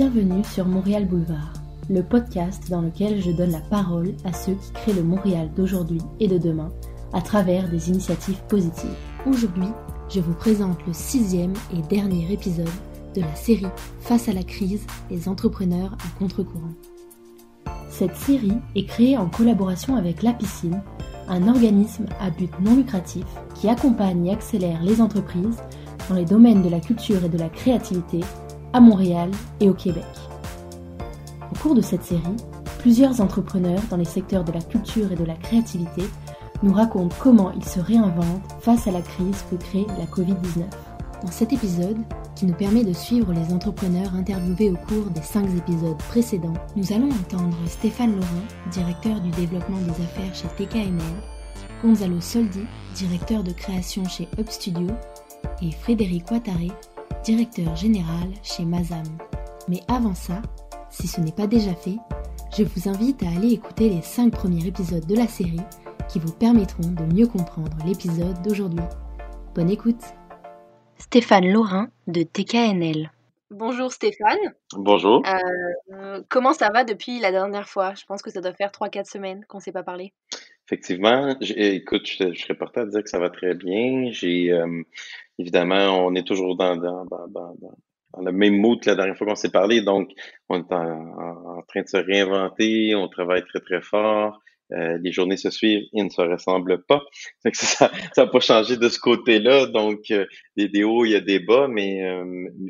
Bienvenue sur Montréal Boulevard, le podcast dans lequel je donne la parole à ceux qui créent le Montréal d'aujourd'hui et de demain à travers des initiatives positives. Aujourd'hui, je vous présente le sixième et dernier épisode de la série Face à la crise, les entrepreneurs à contre-courant. Cette série est créée en collaboration avec La Piscine, un organisme à but non lucratif qui accompagne et accélère les entreprises dans les domaines de la culture et de la créativité à Montréal et au Québec. Au cours de cette série, plusieurs entrepreneurs dans les secteurs de la culture et de la créativité nous racontent comment ils se réinventent face à la crise que crée la Covid-19. Dans cet épisode, qui nous permet de suivre les entrepreneurs interviewés au cours des cinq épisodes précédents, nous allons entendre Stéphane Laurent, directeur du développement des affaires chez TKNL, Gonzalo Soldi, directeur de création chez Up Studio, et Frédéric Ouattaré, directeur général chez Mazam. Mais avant ça, si ce n'est pas déjà fait, je vous invite à aller écouter les 5 premiers épisodes de la série qui vous permettront de mieux comprendre l'épisode d'aujourd'hui. Bonne écoute Stéphane Laurin de TKNL. Bonjour Stéphane. Bonjour. Euh, comment ça va depuis la dernière fois? Je pense que ça doit faire 3-4 semaines qu'on ne s'est pas parlé. Effectivement, écoute, je, serais porté à dire que ça va très bien. J'ai euh, évidemment, on est toujours dans, le même mood que la dernière fois qu'on s'est parlé, donc on est en, train de se réinventer, on travaille très très fort. Euh, les journées se suivent, ils ne se ressemblent pas. ça n'a pas changé de ce côté-là. Donc, euh, il y a des hauts, il y a des bas, mais,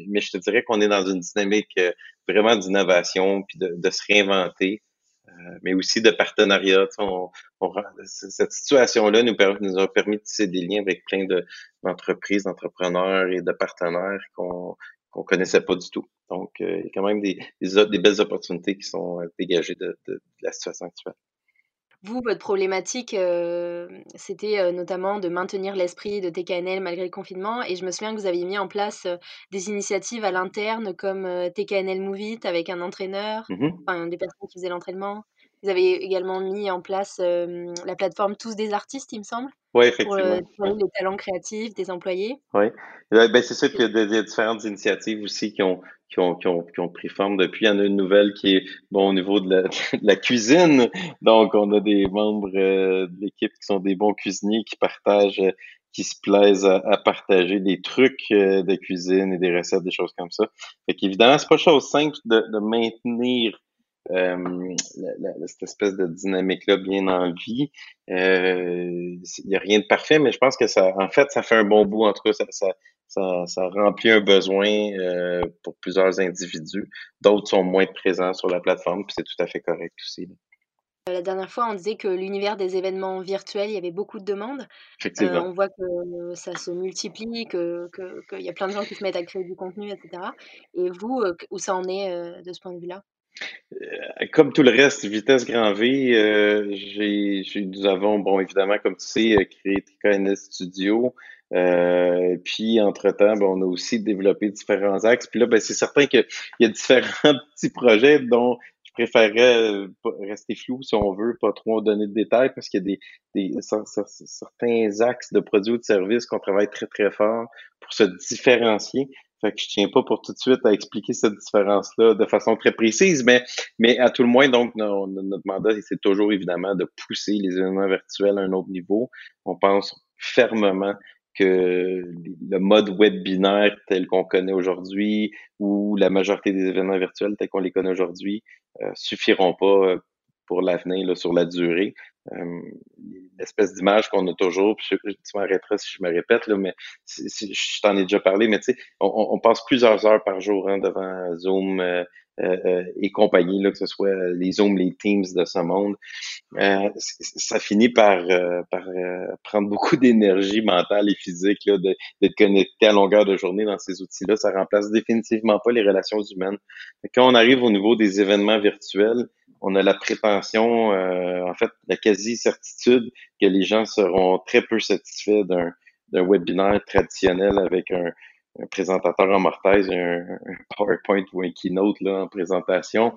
mais je te dirais qu'on est dans une dynamique vraiment d'innovation, puis de se réinventer. Euh, mais aussi de partenariat. On, cette situation-là nous, nous, a permis de tisser des liens avec plein d'entreprises, d'entrepreneurs et de partenaires qu'on qu'on connaissait pas du tout. Donc, euh, il y a quand même des, des, des belles opportunités qui sont euh, dégagées de, de la situation actuelle. Vous, votre problématique, euh, c'était euh, notamment de maintenir l'esprit de TKNL malgré le confinement. Et je me souviens que vous aviez mis en place euh, des initiatives à l'interne comme TKNL Move It avec un entraîneur, mmh enfin des personnes qui faisaient l'entraînement. Vous avez également mis en place la plateforme Tous des artistes, il me semble. Oui, effectivement. Pour les talents créatifs des employés. Oui, ben, c'est sûr qu'il y a des, différentes initiatives aussi qui ont, qui ont, qui, ont, qui ont pris forme depuis. Il y en a une nouvelle qui est bon au niveau de la, de la cuisine. Donc, on a des membres euh, de l'équipe qui sont des bons cuisiniers qui partagent, qui se plaisent à, partager des trucs euh, de cuisine et des recettes, des choses comme ça. Fait qu'évidemment, c'est pas chose simple de, de maintenir euh, cette espèce de dynamique-là bien en vie. Euh, il n'y a rien de parfait, mais je pense que ça, en fait, ça fait un bon bout. En tout cas, ça, ça, ça, ça remplit un besoin euh, pour plusieurs individus. D'autres sont moins présents sur la plateforme, puis c'est tout à fait correct aussi. La dernière fois, on disait que l'univers des événements virtuels, il y avait beaucoup de demandes. Effectivement. on voit que ça se multiplie, qu'il que, que y a plein de gens qui se mettent à créer du contenu, etc. Et vous, où ça en est de ce point de vue-là? euh, comme tout le reste, vitesse grand V, euh, j'ai, nous avons, bon, évidemment, comme tu sais, euh, créé TKNS Studio. Euh, puis, entre-temps, ben, on a aussi développé différents axes. Puis là, ben, c'est certain qu'il y a différents petits projets dont je préférerais rester flou, si on veut, pas trop donner de détails, parce qu'il y a des, des certains axes de produits ou de services qu'on travaille très, très fort pour se différencier. Fait que je tiens pas pour tout de suite à expliquer cette différence-là de façon très précise, mais, mais à tout le moins, donc, notre mandat, c'est toujours évidemment de pousser les événements virtuels à un autre niveau. On pense fermement que le mode webinaire tel qu'on connaît aujourd'hui ou la majorité des événements virtuels tels qu'on les connaît aujourd'hui euh, suffiront pas pour l'avenir sur la durée. Euh, l'espèce d'image qu'on a toujours, puis tu m'arrêteras si je me répète, là, mais je t'en ai déjà parlé, mais tu sais, on, passe plusieurs heures par jour hein, devant Zoom euh, et compagnie, là, que ce soit les Zoom, les Teams de ce monde. ça finit par, par prendre beaucoup d'énergie mentale et physique là, d'être connecté à longueur de journée dans ces outils-là. Ça remplace définitivement pas les relations humaines. Quand on arrive au niveau des événements virtuels, on a la prétention, euh, en fait, la quasi-certitude que les gens seront très peu satisfaits d'un, d'un webinaire traditionnel avec un, présentateur en mortaise, un, PowerPoint ou un keynote là, en présentation.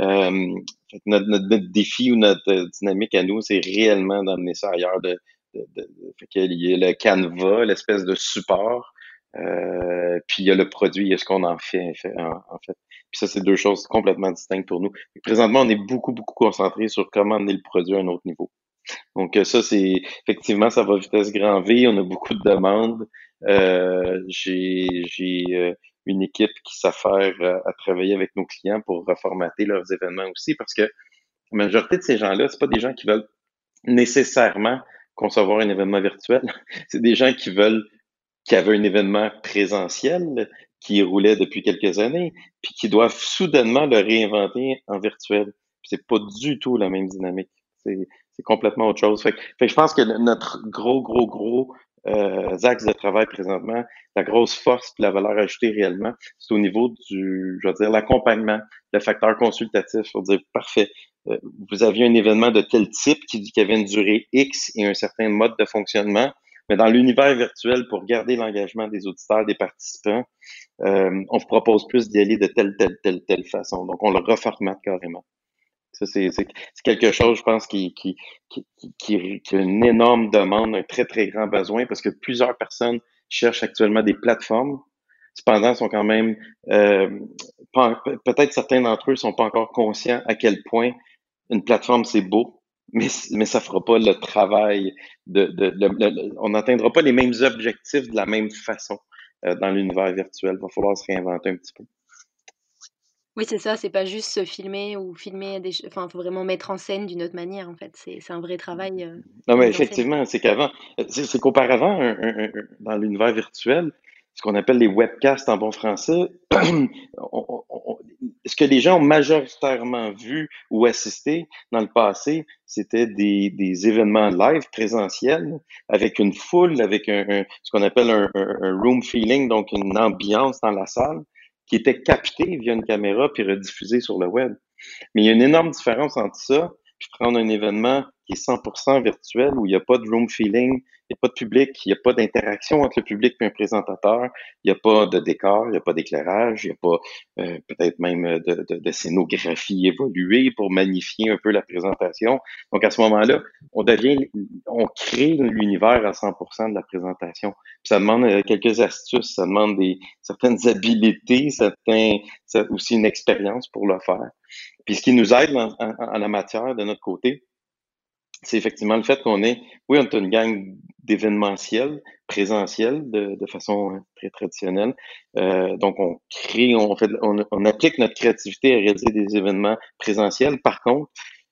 Euh, notre, notre, défi ou notre dynamique à nous, c'est réellement d'amener ça ailleurs. De, de, de, qu'il y a le Canva, l'espèce de support Euh, puis il y a le produit, il y a ce qu'on en fait, en, fait. Puis ça, c'est deux choses complètement distinctes pour nous. présentement, on est beaucoup, beaucoup concentré sur comment amener le produit à un autre niveau. Donc ça, c'est effectivement, ça va vitesse grand V. On a beaucoup de demandes. Euh, j'ai j'ai une équipe qui s'affaire à, travailler avec nos clients pour reformater leurs événements aussi, parce que la majorité de ces gens-là, c'est pas des gens qui veulent nécessairement concevoir un événement virtuel. c'est des gens qui veulent, qui avaient un événement présentiel qui roulait depuis quelques années, puis qui doivent soudainement le réinventer en virtuel. C'est pas du tout la même dynamique. C'est, complètement autre chose. Fait, fait je pense que notre gros, gros, gros euh, axes de travail présentement, la grosse force et la valeur ajoutée réellement, c'est au niveau du, je veux dire, l'accompagnement, le facteur consultatif. pour dire, parfait, euh, vous aviez un événement de tel type qui, qui avait une durée X et un certain mode de fonctionnement, mais dans l'univers virtuel, pour garder l'engagement des auditeurs, des participants, euh, on vous propose plus d'y aller de telle, telle, telle, telle façon. Donc, on le reformate carrément. Ça, c'est quelque chose, je pense, qui, qui, a une énorme demande, un très, très grand besoin, parce que plusieurs personnes cherchent actuellement des plateformes. Cependant, sont quand même, euh, peut-être certains d'entre eux sont pas encore conscients à quel point une plateforme, c'est beau, mais, mais ça fera pas le travail on n'atteindra pas les mêmes objectifs de la même façon euh, dans l'univers virtuel. Il va falloir se réinventer un petit peu. Oui, c'est ça, c'est pas juste se filmer ou filmer des enfin, faut vraiment mettre en scène d'une autre manière, en fait. C'est un vrai travail, euh, Non, mais effectivement, c'est qu'avant, c'est qu'auparavant, dans l'univers virtuel, ce qu'on appelle les webcasts en bon français, ce que les gens ont majoritairement vu ou assisté dans le passé, c'était des, des événements live présentiels avec une foule, avec un, ce qu'on appelle un, un room feeling, donc une ambiance dans la salle qui était capté via une caméra puis rediffusé sur le web. Mais il y a une énorme différence entre ça puis prendre un événement qui est 100% virtuel où il n'y a pas de room feeling, il n'y a pas de public, il n'y a pas d'interaction entre le public et un présentateur, il n'y a pas de décor, il n'y a pas d'éclairage, il n'y a pas euh, peut-être même de, de, de, scénographie évoluée pour magnifier un peu la présentation. Donc à ce moment-là, on devient, on crée l'univers à 100% de la présentation. Ça demande euh, quelques astuces, ça demande des certaines habiletés, certains, aussi une expérience pour le faire. Puis ce qui nous aide en, en la matière de notre côté, c'est effectivement le fait qu'on est, oui, on est une gang d'événementiels, présentiels, de, façon euh, très traditionnelle. Euh, donc, on crée, on, fait, on, applique notre créativité à réaliser des événements présentiels. Par contre,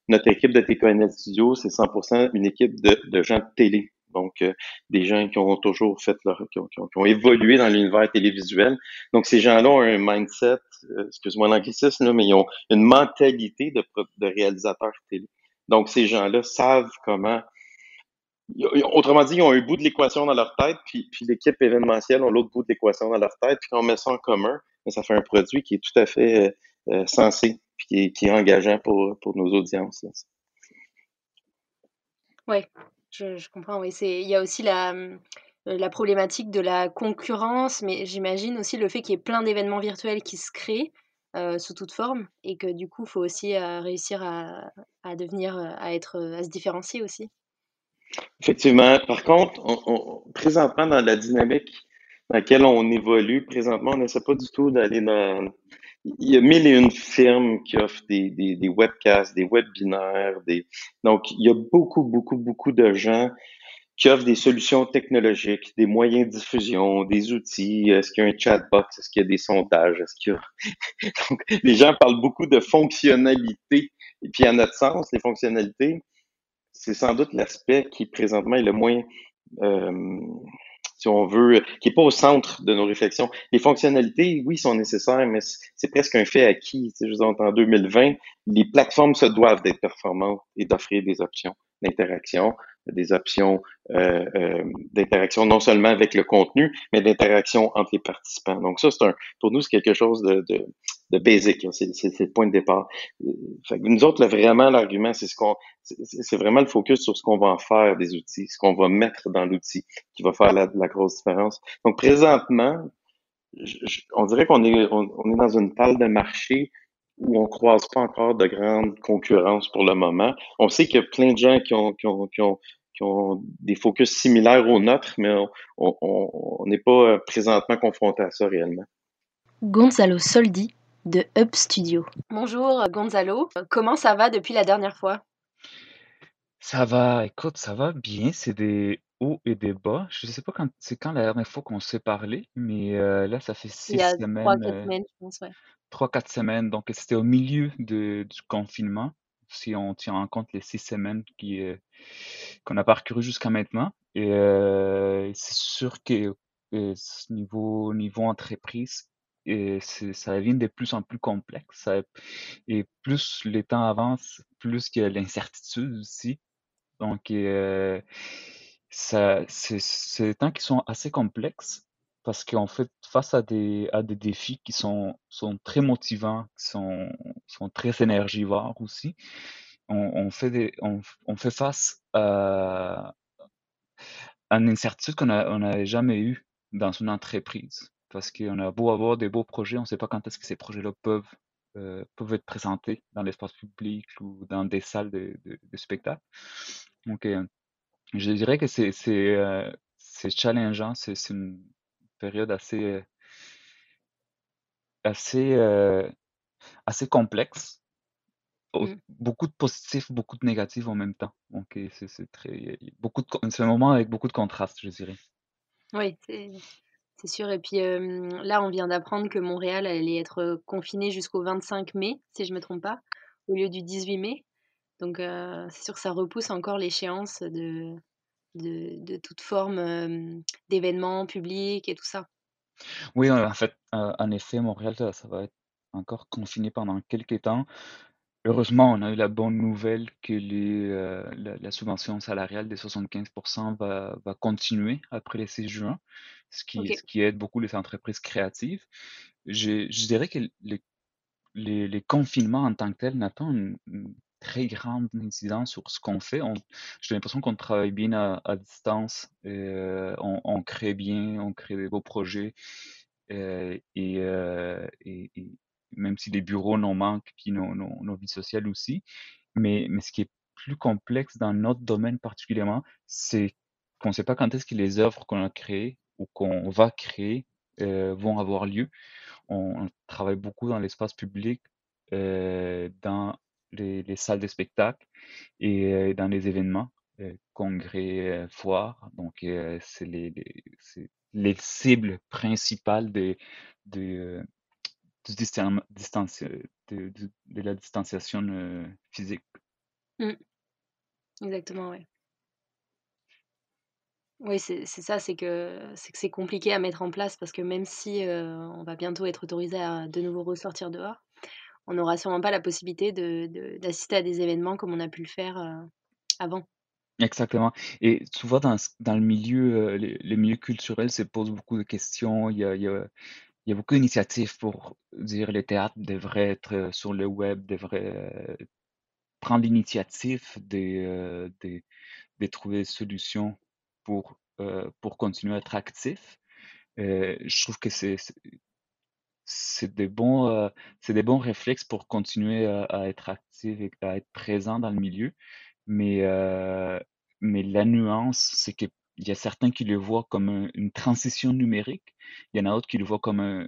notre équipe de TKNL Studio, c'est 100% une équipe de, gens de télé. Donc, euh, des gens qui ont toujours fait leur, qui ont, qui ont, évolué dans l'univers télévisuel. Donc, ces gens-là ont un mindset, excuse-moi l'anglicisme, mais ils ont une mentalité de, de réalisateur télé. Donc, ces gens-là savent comment. Autrement dit, ils ont un bout de l'équation dans leur tête, puis, puis l'équipe événementielle a l'autre bout de l'équation dans leur tête, puis quand on met ça en commun, ben, ça fait un produit qui est tout à fait euh, euh, sensé, puis qui est, engageant pour, pour nos audiences. Oui, je, je, comprends. Oui. Il y a aussi la, euh, la problématique de la concurrence, mais j'imagine aussi le fait qu'il y ait plein d'événements virtuels qui se créent. Euh, sous toute forme et que du coup, il faut aussi euh, réussir à, à, devenir, euh, à être, à se différencier aussi. Effectivement. Par contre, on, présentement, dans la dynamique dans laquelle on évolue, présentement, on n'essaie pas du tout d'aller dans. Il y a mille et une firmes qui offrent des, des, des webcasts, des webinaires, des. Donc, il y a beaucoup, beaucoup, beaucoup de gens qui offre des solutions technologiques, des moyens de diffusion, des outils. Est-ce qu'il y a un chatbox? Est-ce qu'il y a des sondages? Est-ce qu'il y a... Donc, les gens parlent beaucoup de fonctionnalités. Et puis, à notre sens, les fonctionnalités, c'est sans doute l'aspect qui présentement est le moins, euh, si on veut, qui n'est pas au centre de nos réflexions. Les fonctionnalités, oui, sont nécessaires, mais c'est presque un fait acquis. Tu sais, je vous en 2020, les plateformes se doivent d'être performantes et d'offrir des options d'interaction des options euh, euh, d'interaction non seulement avec le contenu, mais d'interaction entre les participants. Donc ça, c'est un, pour nous, c'est quelque chose de, de, de basic. C'est, le point de départ. Fait que nous autres, là, vraiment, l'argument, c'est ce qu'on, c'est, vraiment le focus sur ce qu'on va en faire des outils, ce qu'on va mettre dans l'outil, qui va faire la, la grosse différence. Donc présentement, on dirait qu'on est, on, est dans une talle de marché où on croise pas encore de grande concurrence pour le moment. On sait qu'il y a plein de gens qui ont, qui ont, qui ont qui ont des focus similaires aux nôtres, mais on n'est pas présentement confronté à ça réellement. Gonzalo Soldi de Up Studio. Bonjour Gonzalo, comment ça va depuis la dernière fois? Ça va, écoute, ça va bien, c'est des hauts et des bas. Je ne sais pas quand c'est quand la dernière fois qu'on s'est parlé, mais euh, là, ça fait Il y a semaines, 3-4 euh, semaines, je pense, ouais. 3-4 semaines. Donc, c'était au milieu du confinement, si on tient en compte les six semaines euh, qu'on a parcouru jusqu'à maintenant. Et c'est sûr que niveau, niveau entreprise, ça devient de plus en plus complexe. et plus les temps avancent, plus il y a l'incertitude aussi. Donc, euh, ça, c'est des temps qui sont assez complexes parce qu'en fait, face à des, à des défis qui sont, sont très motivants, qui sont, sont très énergivores aussi, on, fait, des, on, fait face à, une incertitude qu'on n'avait jamais eue dans une entreprise parce qu'on a beau avoir des beaux projets, on ne sait pas quand est-ce que ces projets-là peuvent, euh, peuvent être présentés dans l'espace public ou dans des salles de, spectacle. Donc, euh, je dirais que c'est euh, challengeant, c'est une période assez, assez, assez complexe. Mmh. Beaucoup de positifs, beaucoup de négatifs en même temps. Donc, c'est très, beaucoup c'est un moment avec beaucoup de contrastes, je dirais. Oui, c'est c'est sûr et puis, là, on vient d'apprendre que Montréal allait être, confiné jusqu'au 25 mai, si je me trompe pas, au lieu du 18 mai. Donc, c'est sûr que ça repousse encore l'échéance de de toute forme, d'événements publics et tout ça? Oui, en fait, en effet, Montréal, ça va être encore confiné pendant quelques temps. Heureusement, on a eu la bonne nouvelle que les, la subvention salariale des 75 va va continuer après le 6 juin ce qui, ce qui aide beaucoup les entreprises créatives. Je, je dirais que les, les, les, confinements en tant que tels une, très grande incidence sur ce qu'on fait. J'ai l'impression qu'on travaille bien à, distance, euh, on, crée bien, on crée des beaux projets. Euh, et, euh, et, même si les bureaux n'en manquent, puis nos, nos, vies sociales aussi. Mais, mais ce qui est plus complexe dans notre domaine particulièrement, c'est qu'on ne sait pas quand est-ce que les œuvres qu'on a créées ou qu'on va créer vont avoir lieu. On, travaille beaucoup dans l'espace public, dans les, salles de spectacle et euh, dans les événements, congrès, foires. Donc, c'est les, les, cibles principales de, de, la distanciation physique. Mmh. Exactement, oui. Oui, c'est ça, c'est que c'est compliqué à mettre en place parce que même si, on va bientôt être autorisé à de nouveau ressortir dehors, on n'aura sûrement pas la possibilité de d'assister à des événements comme on a pu le faire, avant. Exactement et souvent dans dans le milieu, les milieux culturels se posent beaucoup de questions. Il y a il y a beaucoup d'initiatives pour dire les théâtres devraient être, sur le web, devraient, prendre l'initiative de, de trouver des solutions pour, euh, pour continuer à être actif. Euh, je trouve que c'est c'est des bons euh, c'est des bons réflexes pour continuer à, être actif et à être présent dans le milieu. Mais mais la nuance, c'est qu'il y a certains qui le voient comme une transition numérique. Il y en a d'autres qui le voient comme un,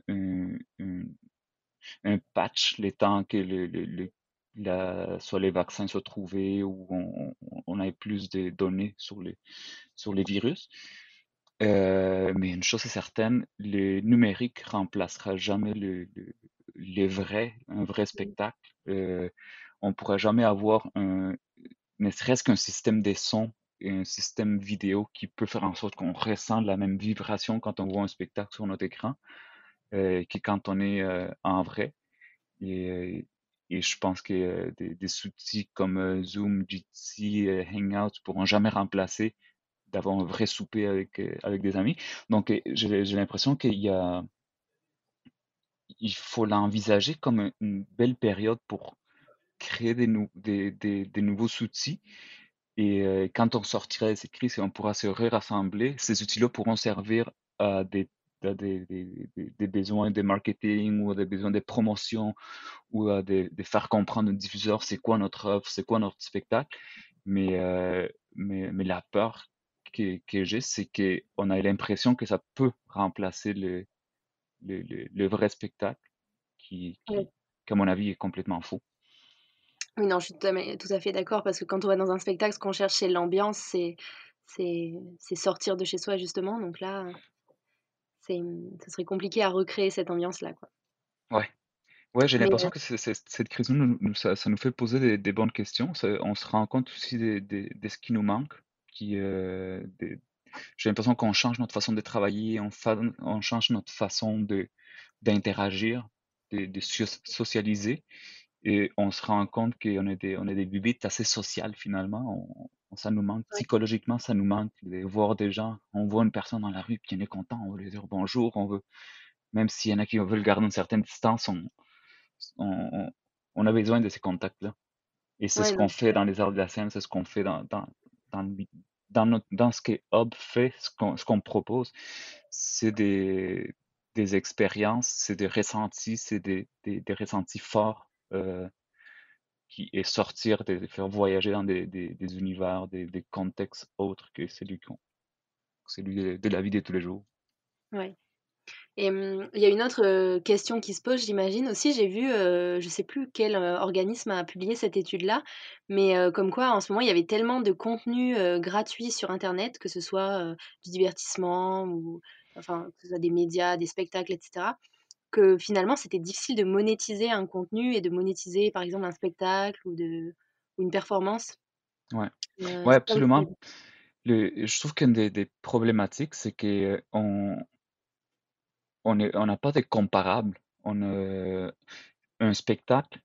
un, patch, les temps que le, le, soit les vaccins soient trouvés ou on, on ait plus de données sur les, sur les virus. Euh, mais une chose est certaine, le numérique remplacera jamais le, le, vrai, un vrai spectacle. Euh, on ne pourra jamais avoir un, ne serait-ce qu'un système de son et un système vidéo qui peut faire en sorte qu'on ressent la même vibration quand on voit un spectacle sur notre écran euh, que quand on est euh, en vrai. Et, et je pense que des, des, outils comme Zoom, Jitsi, Hangout pourront jamais remplacer d'avoir un vrai souper avec, euh, avec des amis. Donc, euh, j'ai l'impression qu'il y a, il faut l'envisager comme une belle période pour créer des, des, des, nouveaux outils. Et euh, quand on sortira de cette crise et on pourra se rassembler, ces outils-là pourront servir à des, des, besoins de marketing ou des besoins de promotion ou à de, faire comprendre aux diffuseurs c'est quoi notre offre, c'est quoi notre spectacle. Mais mais, mais la peur que, que j'ai, c'est qu'on a l'impression que ça peut remplacer le, le, le, vrai spectacle qui, qui, à mon avis, est complètement faux. Oui, non, je suis tout à, fait d'accord parce que quand on va dans un spectacle, ce qu'on cherche, c'est l'ambiance, c'est, c'est, sortir de chez soi, justement. Donc là, c'est, ce serait compliqué à recréer cette ambiance-là. Quoi. Ouais. Ouais, j'ai l'impression que cette crise, nous, ça, nous fait poser des, bonnes questions. on se rend compte aussi de, ce qui nous manque. Qui, euh, j'ai l'impression qu'on change notre façon de travailler, on, on change notre façon de, d'interagir, de, de socialiser. Et on se rend compte qu'on est des, on est des bibites assez sociales finalement. On, ça nous manque, psychologiquement, ça nous manque de voir des gens. On voit une personne dans la rue, puis on est content, on veut lui dire bonjour, on veut, même s'il y en a qui veulent garder une certaine distance, on, on, on a besoin de ces contacts-là. Et c'est ce qu'on fait dans les arts de la scène, c'est ce qu'on fait dans, dans, dans, notre, dans ce que Hub fait, ce qu'on, qu'on propose. C'est des, des expériences, c'est des ressentis, c'est des, des, ressentis forts euh, qui est sortir, de, faire voyager dans des, des, univers, des, contextes autres que celui, celui de, la vie de tous les jours. Oui. Et mmh, il y a une autre question qui se pose, j'imagine aussi. J'ai vu, je ne sais plus quel organisme a publié cette étude-là, mais comme quoi en ce moment il y avait tellement de contenu gratuit sur Internet, que ce soit du divertissement ou enfin que ce soit des médias, des spectacles, etc que finalement, c'était difficile de monétiser un contenu et de monétiser, par exemple, un spectacle ou, de, ou une performance. Ouais, euh, ouais absolument. Le, je trouve qu'une des, des, problématiques, c'est qu'on on n'a pas de comparable. On un spectacle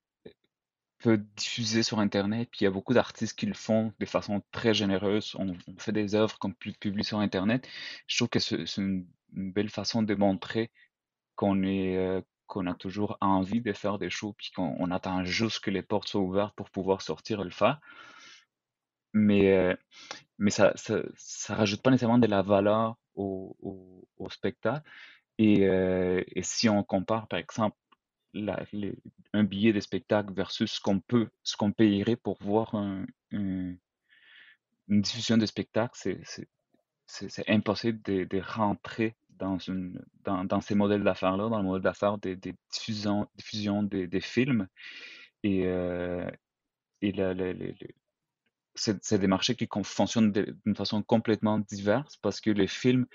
peut diffuser sur Internet, puis il y a beaucoup d'artistes qui le font de façon très généreuse. On, fait des œuvres qu'on publie sur Internet. Je trouve que c'est une, belle façon de montrer euh, qu'on a toujours envie de faire des shows, puis qu'on attend juste que les portes soient ouvertes pour pouvoir sortir et le faire. Mais, euh, mais ça, ça, rajoute pas nécessairement de la valeur au, au, spectacle. Et, euh, et, si on compare, par exemple, un billet de spectacle versus ce qu'on peut, ce qu'on payerait pour voir un, une diffusion de spectacle, c'est impossible de, rentrer dans, ces modèles d'affaires-là, dans le modèle d'affaires des, diffusions, diffusion des, films. Et, euh, et c'est des marchés qui fonctionnent d'une façon complètement diverse parce que les films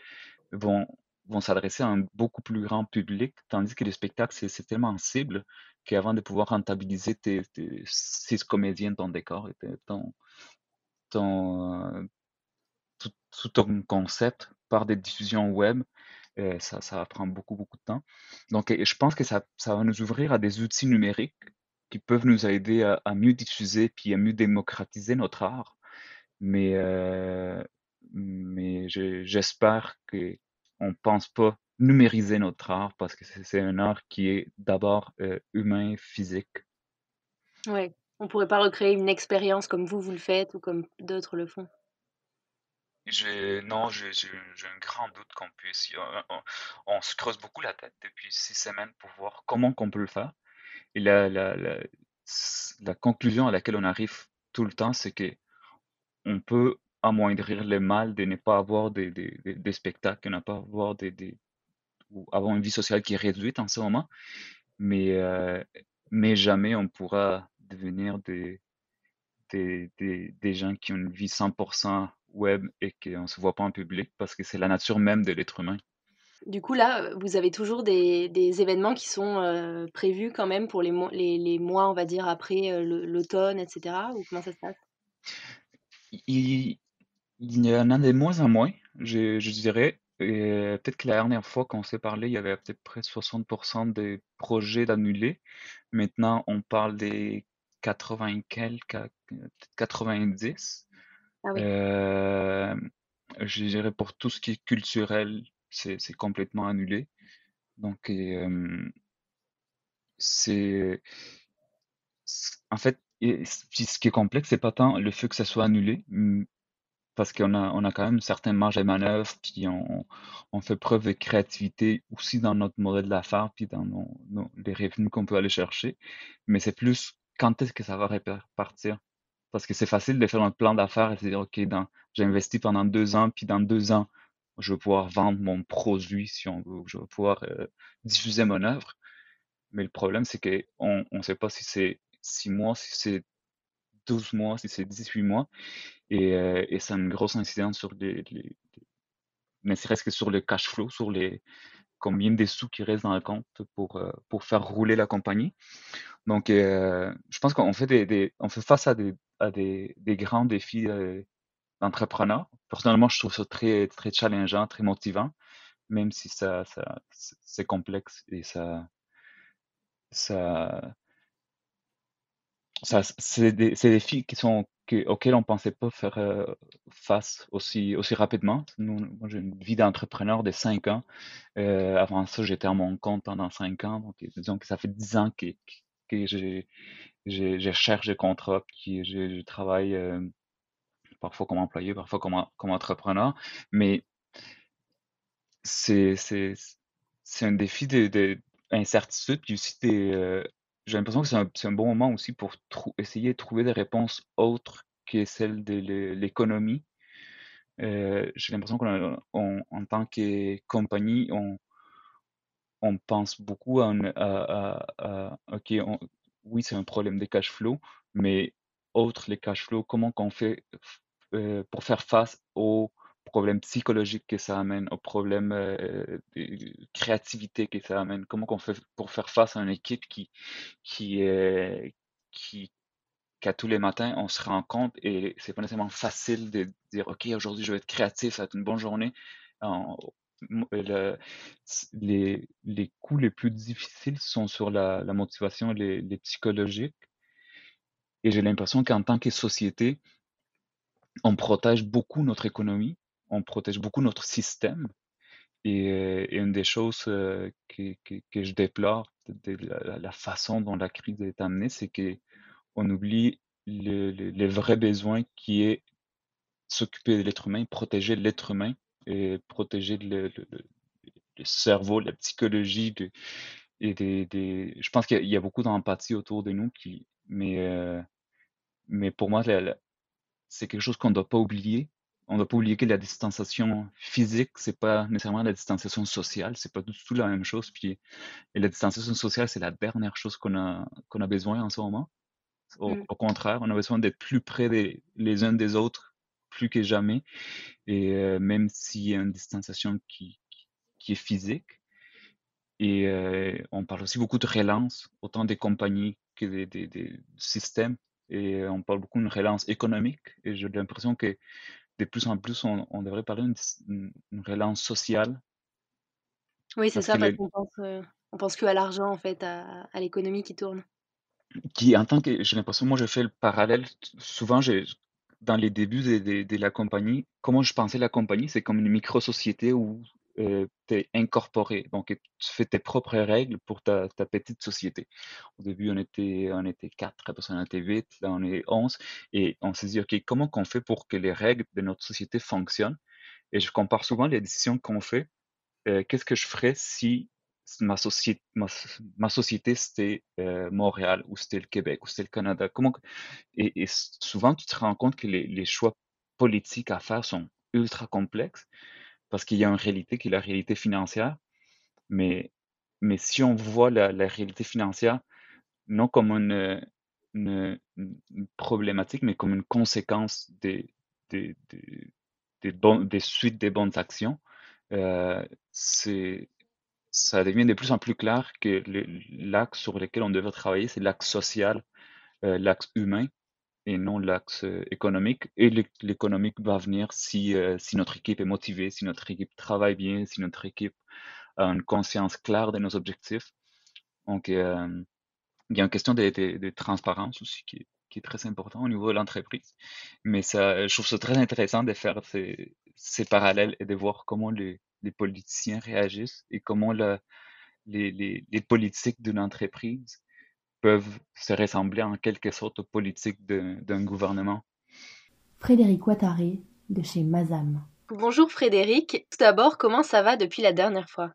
vont, vont s'adresser à un beaucoup plus grand public, tandis que les spectacles, c'est tellement cible qu'avant de pouvoir rentabiliser tes, six comédiens, ton décor et ton, euh, tout, tout, ton concept par des diffusions web, euh, ça, ça, va prendre beaucoup, beaucoup de temps. Donc, je pense que ça, ça, va nous ouvrir à des outils numériques qui peuvent nous aider à, mieux diffuser puis à mieux démocratiser notre art. Mais, euh, mais j'espère qu'on ne pense pas numériser notre art parce que c'est un art qui est d'abord euh, humain, physique. Oui, on ne pourrait pas recréer une expérience comme vous, vous le faites ou comme d'autres le font. Non, j'ai un grand doute qu'on puisse. On, se creuse beaucoup la tête depuis six semaines pour voir comment qu'on peut le faire. Et la, la, la, la conclusion à laquelle on arrive tout le temps, c'est que on peut amoindrir le mal de ne pas avoir des, des, des, spectacles, de ne pas avoir des, des, ou avoir une vie sociale qui est réduite en ce moment, mais, euh, mais jamais on pourra devenir des, des, des, des gens qui ont une vie 100% web et qu'on ne se voit pas en public parce que c'est la nature même de l'être humain. Du coup, là, vous avez toujours des, des événements qui sont euh, prévus quand même pour les, les, les, mois, on va dire, après euh, l'automne, etc. Ou comment ça se passe? Il, il, y en a de moins en moins, je, je dirais. Peut-être que la dernière fois qu'on s'est parlé, il y avait à peu près 60% des projets d'annulés. Maintenant, on parle des 80 quelques, 90. Ah euh, je dirais pour tout ce qui est culturel, c'est complètement annulé. Donc, euh, c'est. En fait, ce qui est complexe, c'est pas tant le fait que ça soit annulé, parce qu'on a, on a quand même une certaine marge de manœuvre, puis on, on fait preuve de créativité aussi dans notre modèle d'affaires, puis dans les revenus qu'on peut aller chercher. Mais c'est plus quand est-ce que ça va repartir. Parce que c'est facile de faire un plan d'affaires et de dire, OK, j'ai investi pendant deux ans, puis dans deux ans, je vais pouvoir vendre mon produit, si on veut, je vais pouvoir euh, diffuser mon œuvre. Mais le problème, c'est qu'on ne sait pas si c'est six mois, si c'est 12 mois, si c'est 18 mois. Et, euh, et ça une grosse incidence sur les, les, mais c'est que sur le cash flow, sur les combien de sous qui restent dans le compte pour, euh, pour faire rouler la compagnie. Donc, euh, je pense qu'on fait, des, on fait face à des, à des, des grands défis d'entrepreneur. Personnellement, je trouve ça très, très challengeant, très motivant, même si ça, ça c'est complexe et ça, ça, ça c'est des, des, défis qui sont on ne pensait pas faire euh, face aussi, aussi rapidement. Moi, j'ai une vie d'entrepreneur de 5 ans. Euh, avant ça, j'étais à mon compte pendant 5 ans. Donc, disons que ça fait 10 ans que, que je cherche des contrats, que je, travaille euh, parfois comme employé, parfois comme, comme entrepreneur. Mais c'est, un défi d'incertitude, de, puis aussi des, j'ai l'impression que c'est un, un bon moment aussi pour essayer de trouver des réponses autres que celles de l'économie. Euh, j'ai l'impression qu'en en tant que compagnie, on, on pense beaucoup à, OK, oui, c'est un problème de cash flow, mais autre les cash flow, comment qu'on fait euh, pour faire face aux problèmes psychologiques que ça amène, aux problèmes euh, de créativité que ça amène? Comment on fait pour faire face à une équipe qui, qui, est, qui, qu'à tous les matins, on se rend compte et c'est pas nécessairement facile de dire OK, aujourd'hui je vais être créatif, ça va être une bonne journée. les, les coups les plus difficiles sont sur la, motivation, les psychologiques. Et j'ai l'impression qu'en tant que société, on protège beaucoup notre économie on protège beaucoup notre système. Et, euh, une des choses euh, que, que, je déplore de, la, façon dont la crise est amenée, c'est qu'on oublie le, le, vrai besoin qui est s'occuper de l'être humain, protéger l'être humain et protéger le, le, cerveau, la psychologie. De, et des, des, je pense qu'il y, a beaucoup d'empathie autour de nous, qui, mais, euh, mais pour moi, c'est quelque chose qu'on ne doit pas oublier on ne doit pas oublier que la distanciation physique, c'est pas nécessairement la distanciation sociale, c'est pas du tout la même chose. Puis, et la distanciation sociale, c'est la dernière chose qu'on a, qu'on a besoin en ce moment. Au, mmh. contraire, on a besoin d'être plus près des, les uns des autres, plus que jamais. Et euh, même s'il y a une distanciation qui, qui, est physique. Et euh, on parle aussi beaucoup de relance, autant des compagnies que des, des, des systèmes. Et on parle beaucoup de relance économique. Et j'ai l'impression que de plus en plus, on, devrait parler d'une relance sociale. Oui, c'est ça, parce qu'on pense, euh, on pense que à l'argent, en fait, à, l'économie qui tourne. Qui, en tant que, j'ai l'impression, moi, je fais le parallèle. Souvent, j'ai, dans les débuts de, de la compagnie, comment je pensais la compagnie, c'est comme une micro-société où euh, tu es incorporé. Donc, tu fais tes propres règles pour ta, ta, petite société. Au début, on était, on était 4, après on était 8, là on est 11. Et on s'est dit, OK, comment qu'on fait pour que les règles de notre société fonctionnent? Et je compare souvent les décisions qu'on fait. Euh, qu'est-ce que je ferais si ma société, ma, société c'était euh, Montréal ou c'était le Québec ou c'était le Canada? Comment, et, souvent, tu te rends compte que les choix politiques à faire sont ultra complexes parce qu'il y a une réalité qui est la réalité financière. Mais, mais si on voit la, réalité financière non comme une, problématique, mais comme une conséquence des, des, des, suites des bonnes actions, euh, ça devient de plus en plus clair que l'axe sur lequel on devrait travailler, c'est l'axe social, euh, l'axe humain, et non l'axe euh, économique. Et l'économique va venir si, euh, si notre équipe est motivée, si notre équipe travaille bien, si notre équipe a une conscience claire de nos objectifs. Donc, euh, il y a une question de, transparence aussi qui est, très important au niveau de l'entreprise. Mais ça, je trouve ça très intéressant de faire ces, parallèles et de voir comment les, politiciens réagissent et comment les, les politiques d'une entreprise peuvent se ressembler en quelque sorte aux politiques d'un gouvernement? Frédéric Ouattaré de chez Mazam. Bonjour Frédéric. Tout d'abord, comment ça va depuis la dernière fois?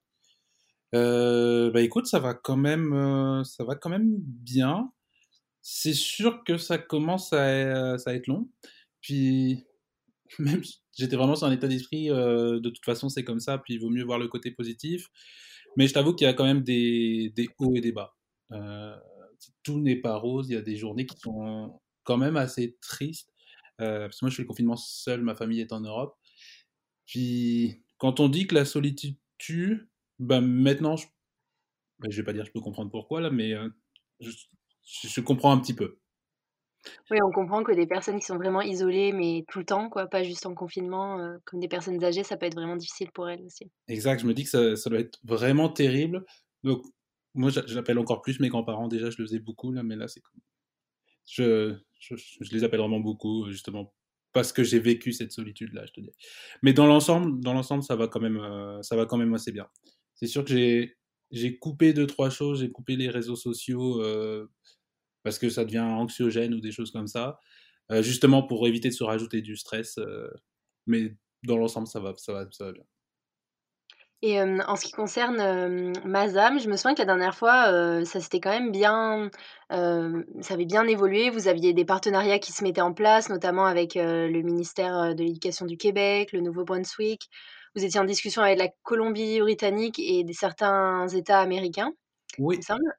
Euh, bah écoute, ça va quand même, euh, ça va quand même bien. c'est sûr que ça commence à, ça à être long. Puis, même, j'étais vraiment sur un état d'esprit, euh, de toute façon, c'est comme ça, puis il vaut mieux voir le côté positif. Mais je t'avoue qu'il y a quand même des, des hauts et des bas. Euh, tout n'est pas rose, il y a des journées qui sont quand même assez tristes. Euh, parce que moi, je fais le confinement seul, ma famille est en Europe. Puis, quand on dit que la solitude tue, ben maintenant, je, ben, je vais pas dire je peux comprendre pourquoi, là, mais je, je comprends un petit peu. Oui, on comprend que des personnes qui sont vraiment isolées, mais tout le temps, quoi, pas juste en confinement, euh, comme des personnes âgées, ça peut être vraiment difficile pour elles aussi. Exact, je me dis que ça, ça doit être vraiment terrible. Donc, moi, j'appelle encore plus mes grands-parents. Déjà, je le faisais beaucoup, là, mais là, c'est je, je, je, les appelle vraiment beaucoup, justement, parce que j'ai vécu cette solitude-là, je te dis. Mais dans l'ensemble, dans l'ensemble, ça va quand même, euh, ça va quand même assez bien. C'est sûr que j'ai, j'ai coupé deux, trois choses. J'ai coupé les réseaux sociaux. Euh, parce que ça devient anxiogène ou des choses comme ça, euh, justement pour éviter de se rajouter du stress. Euh, mais dans l'ensemble, ça va, ça, va, ça va bien. Et en ce qui concerne Mazam, je me souviens que la dernière fois, ça s'était quand même bien, ça avait bien évolué. Vous aviez des partenariats qui se mettaient en place, notamment avec le ministère de l'Éducation du Québec, le Nouveau-Brunswick. Vous étiez en discussion avec la Colombie-Britannique et certains États américains. Oui. Il semble.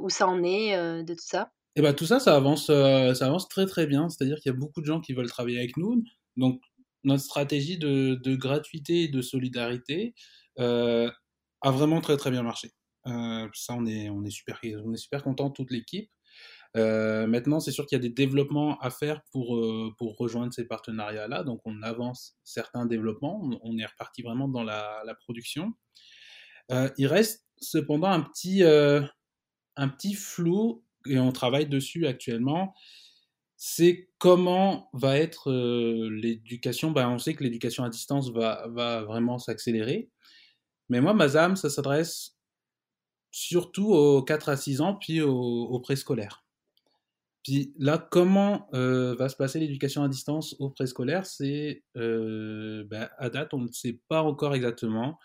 où ça en est de tout ça? Et eh ben, tout ça, ça avance, ça avance très très bien. C'est-à-dire qu'il y a beaucoup de gens qui veulent travailler avec nous. Donc, notre stratégie de, gratuité et de solidarité a vraiment très très bien marché. ça, on est, on est super, on super content toute l'équipe. maintenant, c'est sûr qu'il y a des développements à faire pour, pour rejoindre ces partenariats-là. Donc, on avance certains développements. On, est reparti vraiment dans la, la production. il reste cependant un petit, euh, un petit flou, et on travaille dessus actuellement, c'est comment va être euh, l'éducation. Ben, on sait que l'éducation à distance va, vraiment s'accélérer. Mais moi, ma ZAM, ça s'adresse surtout aux 4 à 6 ans, puis aux, préscolaires. Puis là, comment euh, va se passer l'éducation à distance au préscolaire C'est ben, à date, on ne sait pas encore exactement.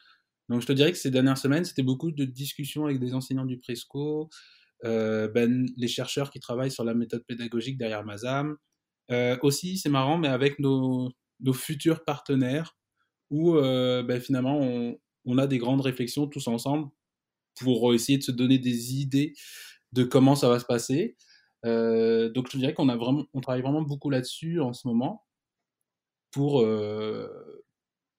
Donc je te dirais que ces dernières semaines, c'était beaucoup de discussions avec des enseignants du Presco, euh, ben, les chercheurs qui travaillent sur la méthode pédagogique derrière Mazam. Euh, aussi, c'est marrant, mais avec nos, futurs partenaires, où euh, ben, finalement on, a des grandes réflexions tous ensemble pour essayer de se donner des idées de comment ça va se passer. Euh, donc je dirais qu'on travaille vraiment beaucoup là-dessus en ce moment pour euh,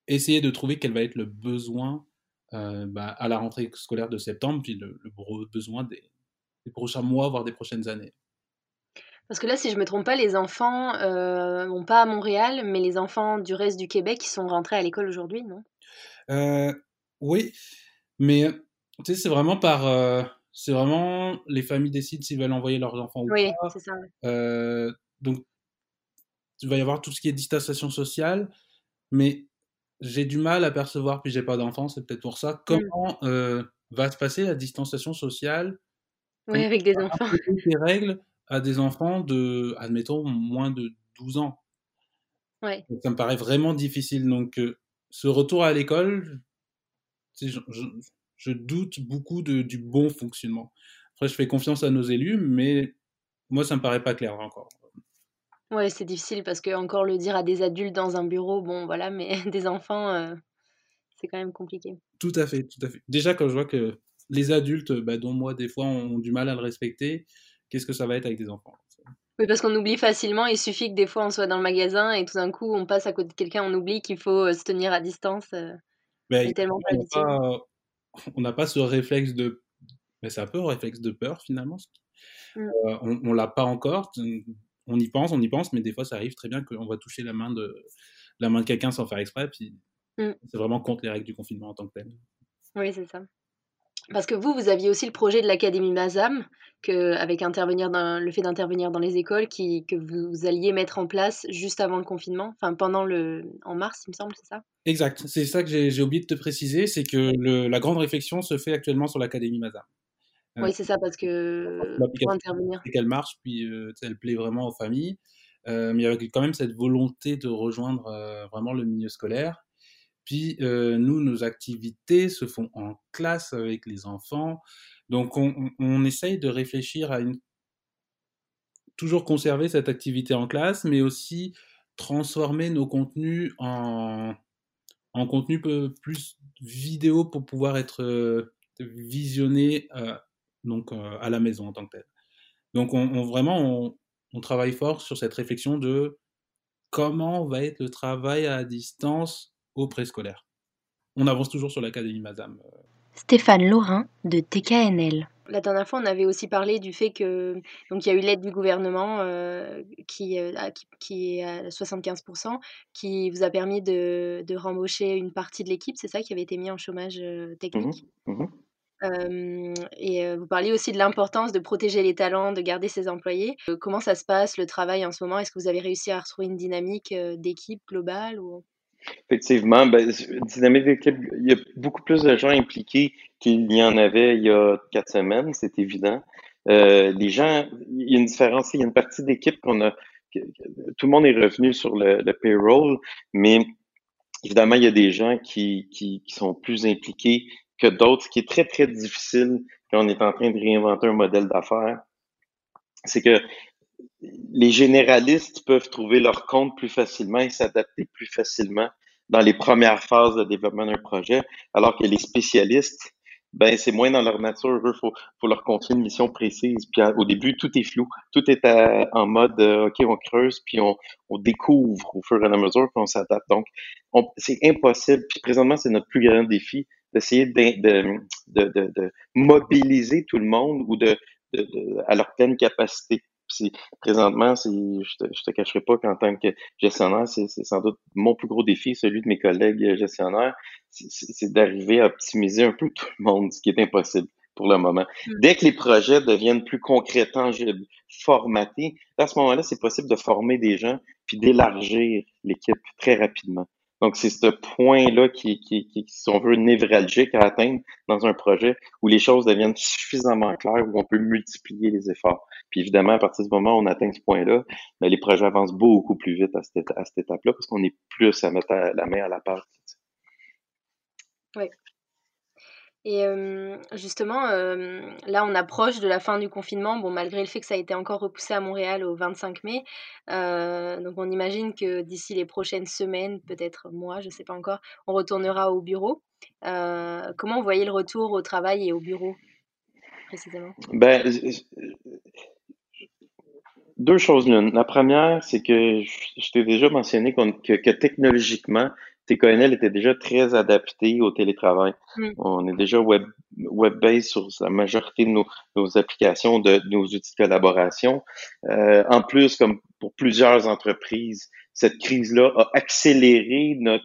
essayer de trouver quel va être le besoin euh, bah, à la rentrée scolaire de septembre, puis le, le besoin des, des, prochains mois, voire des prochaines années. Parce que là, si je ne me trompe pas, les enfants, euh, bon, pas à Montréal, mais les enfants du reste du Québec, ils sont rentrés à l'école aujourd'hui, non? Euh, Oui, mais tu sais, c'est vraiment par. Euh, c'est vraiment les familles décident s'ils veulent envoyer leurs enfants ou pas. Oui, c'est ça. Euh, donc, il va y avoir tout ce qui est distanciation sociale, mais j'ai du mal à percevoir, puis j'ai pas d'enfant, c'est peut-être pour ça. Mmh. Comment va se passer la distanciation sociale Oui, avec des enfants. Des règles à des enfants de, admettons, moins de 12 ans. Ouais. Ça me paraît vraiment difficile. Donc, euh, ce retour à l'école, je, je, je, doute beaucoup de, du bon fonctionnement. Après, je fais confiance à nos élus, mais moi, ça me paraît pas clair encore. Ouais, c'est difficile parce que encore le dire à des adultes dans un bureau, bon voilà, mais des enfants, euh, c'est quand même compliqué. Tout à fait, tout à fait. Déjà, quand je vois que les adultes, bah, dont moi, des fois, ont du mal à le respecter, qu'est-ce que ça va être avec des enfants? Oui, parce qu'on oublie facilement. Il suffit que des fois on soit dans le magasin et tout d'un coup on passe à côté de quelqu'un, on oublie qu'il faut euh, se tenir à distance. Euh, ben, tellement on n'a pas ce réflexe de. Mais c'est un peu un réflexe de peur finalement. Mmh. on, on l'a pas encore on y pense, on y pense, mais des fois, ça arrive très bien qu'on va toucher la main de, la main de quelqu'un sans faire exprès, puis mm. c'est vraiment contre les règles du confinement en tant que tel. Oui, c'est ça. Parce que vous, vous aviez aussi le projet de l'Académie Mazam, que, avec intervenir dans, le fait d'intervenir dans les écoles, qui, que vous alliez mettre en place juste avant le confinement, enfin pendant le, en mars, il me semble, c'est ça? Exact, c'est ça que j'ai oublié de te préciser, c'est que le, la grande réflexion se fait actuellement sur l'Académie Mazam. Oui, c'est ça, parce que pour intervenir. qu'elle marche, puis euh, elle plaît vraiment aux familles. Euh, mais il y avait quand même cette volonté de rejoindre euh, vraiment le milieu scolaire. Puis nous, nos activités se font en classe avec les enfants. Donc on, essaye de réfléchir à une toujours conserver cette activité en classe, mais aussi transformer nos contenus en, en contenu plus vidéo pour pouvoir être euh, visionné euh, donc, euh, à la maison en tant que tel. Donc on, vraiment, on, travaille fort sur cette réflexion de comment va être le travail à distance au préscolaire. On avance toujours sur l'Académie Madame. Stéphane Laurin de TKNL. La dernière fois, on avait aussi parlé du fait que donc il y a eu l'aide du gouvernement euh, qui, euh, qui, est à 75%, qui vous a permis de, de rembaucher une partie de l'équipe, c'est ça qui avait été mis en chômage euh, technique? Mmh mmh et vous parliez aussi de l'importance de protéger les talents, de garder ses employés. comment ça se passe le travail en ce moment? Est-ce que vous avez réussi à retrouver une dynamique d'équipe globale ou... Effectivement, ben, dynamique d'équipe, il y a beaucoup plus de gens impliqués qu'il y en avait il y a quatre semaines, c'est évident. Euh, les gens, il y a une différence, il y a une partie d'équipe qu'on a, tout le monde est revenu sur le, payroll, mais évidemment, il y a des gens qui, qui, qui sont plus impliqués que d'autres, ce qui est très, très difficile quand on est en train de réinventer un modèle d'affaires. C'est que les généralistes peuvent trouver leur compte plus facilement et s'adapter plus facilement dans les premières phases de développement d'un projet, alors que les spécialistes, ben c'est moins dans leur nature. Il faut, leur confier une mission précise. Puis au début, tout est flou, tout est en mode euh, OK, on creuse, puis on, découvre au fur et à mesure, puis on s'adapte. Donc, c'est impossible. Puis présentement, c'est notre plus grand défi d'essayer de, de, de, de, mobiliser tout le monde ou de, à leur pleine capacité présentement, je te, te cacherai pas qu'en tant que gestionnaire, c'est, sans doute mon plus gros défi, celui de mes collègues gestionnaires, c'est, d'arriver à optimiser un peu tout le monde, ce qui est impossible pour le moment. Mmh. Dès que les projets deviennent plus concrets, tangibles, formatés, à ce moment-là, c'est possible de former des gens puis d'élargir l'équipe très rapidement. Donc, c'est ce point-là qui, qui, qui, si on veut, névralgique à atteindre dans un projet où les choses deviennent suffisamment claires, où on peut multiplier les efforts. Puis évidemment, à partir du moment où on atteint ce point-là, ben, les projets avancent beaucoup plus vite à cette, à cette étape-là parce qu'on est plus à mettre la main à la pâte. Oui. Et justement, là, on approche de la fin du confinement. Bon, malgré le fait que ça a été encore repoussé à Montréal au 25 mai. donc on imagine que d'ici les prochaines semaines, peut-être mois, je ne sais pas encore, on retournera au bureau. comment vous voyez le retour au travail et au bureau, précisément? Ben, deux choses l'une. La première, c'est que je t'ai déjà mentionné que technologiquement, TKNL était déjà très adapté au télétravail. Mm. On est déjà web, web-based sur la majorité de nos, applications, de, nos outils de collaboration. Euh, en plus, comme pour plusieurs entreprises, cette crise-là a accéléré notre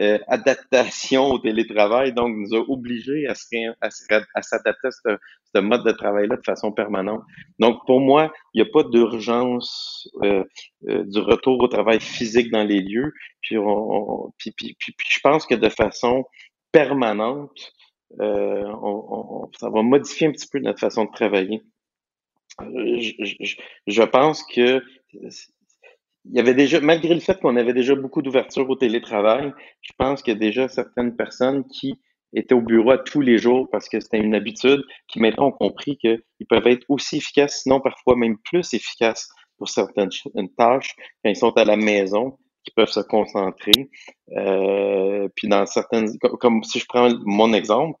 euh, adaptation au télétravail, donc nous a obligés à, s'adapter à ce, mode de travail-là de façon permanente. Donc pour moi, il n'y a pas d'urgence euh, euh, du retour au travail physique dans les lieux. Puis, on, puis, puis, puis, je pense que de façon permanente, euh, on, ça va modifier un petit peu notre façon de travailler. Je, je, je pense que il y avait déjà, malgré le fait qu'on avait déjà beaucoup d'ouverture au télétravail, je pense qu'il y a déjà certaines personnes qui étaient au bureau tous les jours parce que c'était une habitude, qui maintenant ont compris qu'ils peuvent être aussi efficaces, sinon parfois même plus efficaces pour certaines tâches quand ils sont à la maison, qui peuvent se concentrer. Euh, puis dans certaines, comme, si je prends mon exemple,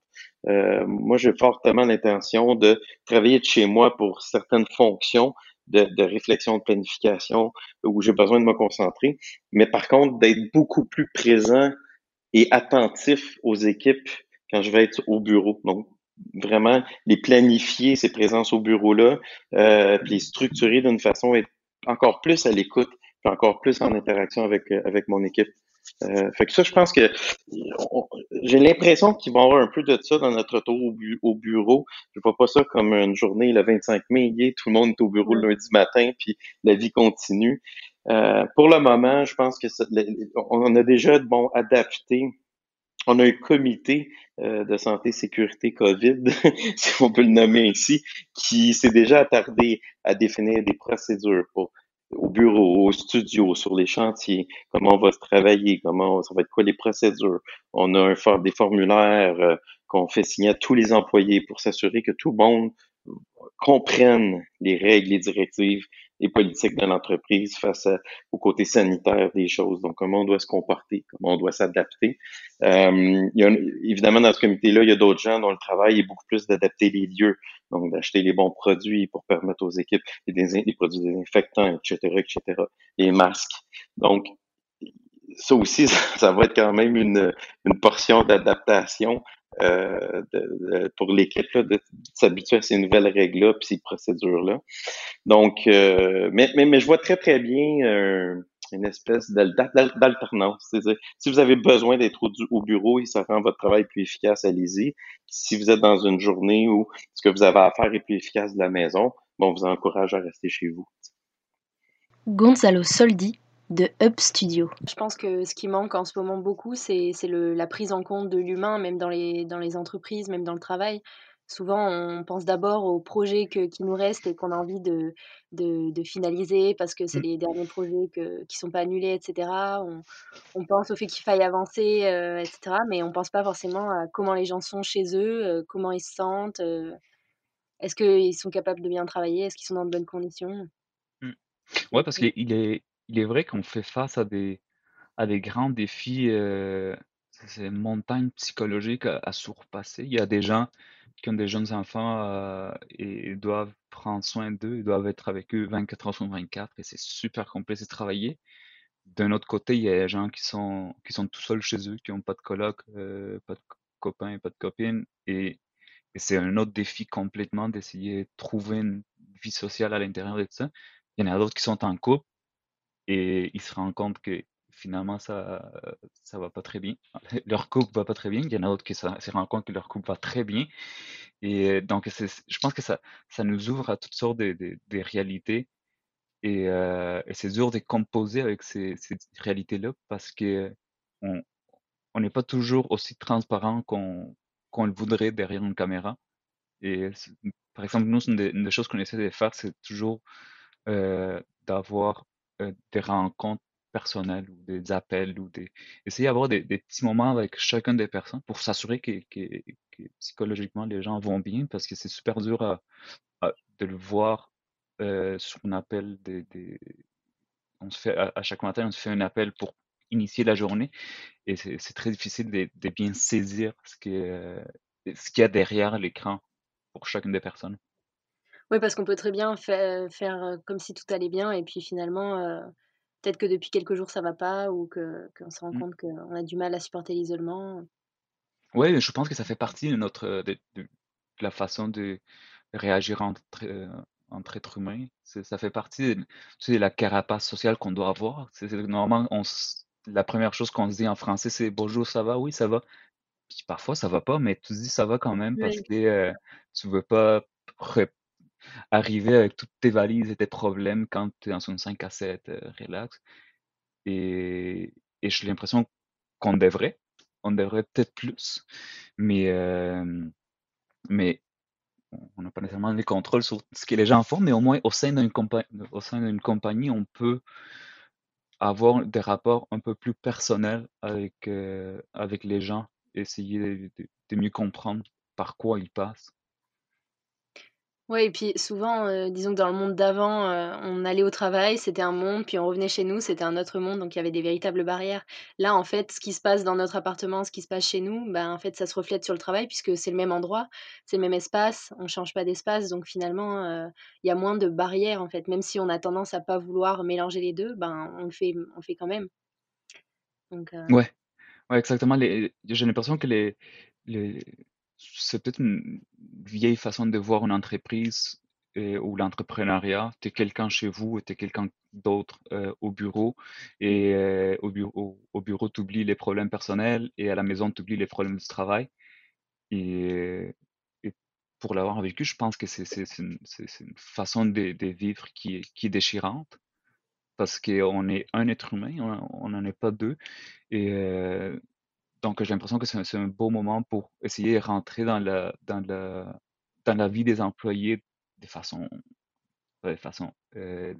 euh, moi j'ai fortement l'intention de travailler de chez moi pour certaines fonctions de, réflexion, de planification, où j'ai besoin de me concentrer, mais par contre d'être beaucoup plus présent et attentif aux équipes quand je vais être au bureau. Donc, vraiment les planifier, ces présences au bureau-là, euh, puis les structurer d'une façon être encore plus à l'écoute, puis encore plus en interaction avec, avec mon équipe. Euh, fait que ça, je pense que j'ai l'impression qu'il va y avoir un peu de ça dans notre retour au, bureau. Je vois pas ça comme une journée le 25 mai, tout le monde est au bureau le lundi matin, puis la vie continue. Euh, pour le moment, je pense que on a déjà bon adapté. On a un comité euh, de santé sécurité COVID, si on peut le nommer ainsi, qui s'est déjà attardé à définir des procédures pour au bureau, au studio, sur les chantiers, comment on va se travailler, comment ça va être quoi les procédures. On a un, des formulaires euh, qu'on fait signer à tous les employés pour s'assurer que tout le monde comprennent les règles, les directives, les politiques de l'entreprise face au côté sanitaire des choses. Donc, comment on doit se comporter, comment on doit s'adapter. Euh, évidemment, dans ce comité-là, il y a d'autres gens dont le travail est beaucoup plus d'adapter les lieux, donc d'acheter les bons produits pour permettre aux équipes des, des produits désinfectants, etc., etc., les masques. Donc, ça aussi, ça, va être quand même une, une portion d'adaptation euh, pour l'équipe de, s'habituer à ces nouvelles règles-là puis ces procédures-là. Donc, euh, mais, mais, mais, je vois très, très bien euh, une espèce d'alternance. C'est-à-dire, si vous avez besoin d'être au, bureau et ça rend votre travail plus efficace, allez-y. Si vous êtes dans une journée où ce que vous avez à faire est plus efficace de la maison, bon, on vous encourage à rester chez vous. Gonzalo Soldi de Up Studio. Je pense que ce qui manque en ce moment beaucoup, c'est la prise en compte de l'humain, même dans les, dans les entreprises, même dans le travail. Souvent, on pense d'abord aux projets que, qui nous restent et qu'on a envie de, de, finaliser parce que c'est mmh. les derniers projets que, qui ne sont pas annulés, etc. On, on pense au fait qu'il faille avancer, euh, etc. Mais on ne pense pas forcément à comment les gens sont chez eux, euh, comment ils se sentent, euh, est-ce qu'ils sont capables de bien travailler, est-ce qu'ils sont dans de bonnes conditions? Mmh. Ouais, parce qu'il est, il est vrai qu'on fait face à des, à des grands défis, euh, ces montagnes psychologiques à, surpasser. Il y a des gens qui ont des jeunes enfants euh, et doivent prendre soin d'eux, ils doivent être avec eux 24 heures sur 24 et c'est super complexe de travailler. D'un autre côté, il y a des gens qui sont, qui sont tout seuls chez eux, qui n'ont pas de coloc, euh, pas de copains, pas de copines et, et c'est un autre défi complètement d'essayer de trouver une vie sociale à l'intérieur de ça. Il y en a d'autres qui sont en couple et ils se rendent compte que finalement ça ça va pas très bien. Leur couple va pas très bien. Il y en a d'autres qui se, rendent compte que leur couple va très bien. Et donc je pense que ça, ça nous ouvre à toutes sortes de, de, réalités. Et, euh, et c'est dur de composer avec ces, ces réalités-là parce que on n'est pas toujours aussi transparent qu'on qu'on le voudrait derrière une caméra. Et par exemple, nous, une des, une des choses qu'on essaie de faire, c'est toujours euh, d'avoir euh, des rencontres personnelles ou des appels ou des d'avoir des, petits moments avec chacune des personnes pour s'assurer que, que, que, psychologiquement les gens vont bien parce que c'est super dur de le voir euh, des, des on se fait à, chaque matin on se fait un appel pour initier la journée et c'est très difficile de, bien saisir ce que ce qu'il y a derrière l'écran pour chacune des personnes. Oui, parce qu'on peut très bien faire comme si tout allait bien et puis finalement, peut-être que depuis quelques jours ça va pas ou que qu'on se rend mmh. compte qu'on a du mal à supporter l'isolement. Oui, je pense que ça fait partie de notre de la façon de réagir entre, entre êtres humains. ça fait partie de la carapace sociale qu'on doit avoir. C'est normalement on la première chose qu'on se dit en français, c'est: «Bonjour, ça va?» «Oui, ça va». Puis parfois ça va pas, mais tu dis: «Ça va quand même» parce que, tu veux pas arriver avec toutes tes valises et tes problèmes quand tu es dans une 5 à 7 euh, relax. Et, et j'ai l'impression qu'on devrait, on devrait peut-être plus, mais, euh, mais on n'a pas nécessairement le contrôle sur ce que les gens font, mais au moins au sein d'une compagnie, compagnie, on peut avoir des rapports un peu plus personnels avec, euh, avec les gens, essayer de mieux comprendre par quoi ils passent. Oui et puis souvent, disons que dans le monde d'avant, on allait au travail, c'était un monde, puis on revenait chez nous, c'était un autre monde, donc il y avait des véritables barrières. Là, en fait, ce qui se passe dans notre appartement, ce qui se passe chez nous, ben, en fait, ça se reflète sur le travail puisque c'est le même endroit, c'est le même espace, on change pas d'espace, donc finalement, il y a moins de barrières, en fait. Même si on a tendance à pas vouloir mélanger les deux, ben, on le fait on le fait quand même. Donc Ouais, ouais, exactement, j'ai l'impression que les c'est peut-être une vieille façon de voir une entreprise euh, ou l'entrepreneuriat. Tu es quelqu'un chez vous et tu es quelqu'un d'autre euh, au bureau. Et euh, au bureau, au bureau tu oublies les problèmes personnels et à la maison, tu oublies les problèmes du travail. Et, pour l'avoir vécu, je pense que c'est une, une, façon de, vivre qui est, qui est déchirante parce qu'on est un être humain, on n'en est pas deux. Et donc, j'ai l'impression que c'est un, beau moment pour essayer de rentrer dans la, dans la, dans la vie des employés de façon, de façon, euh,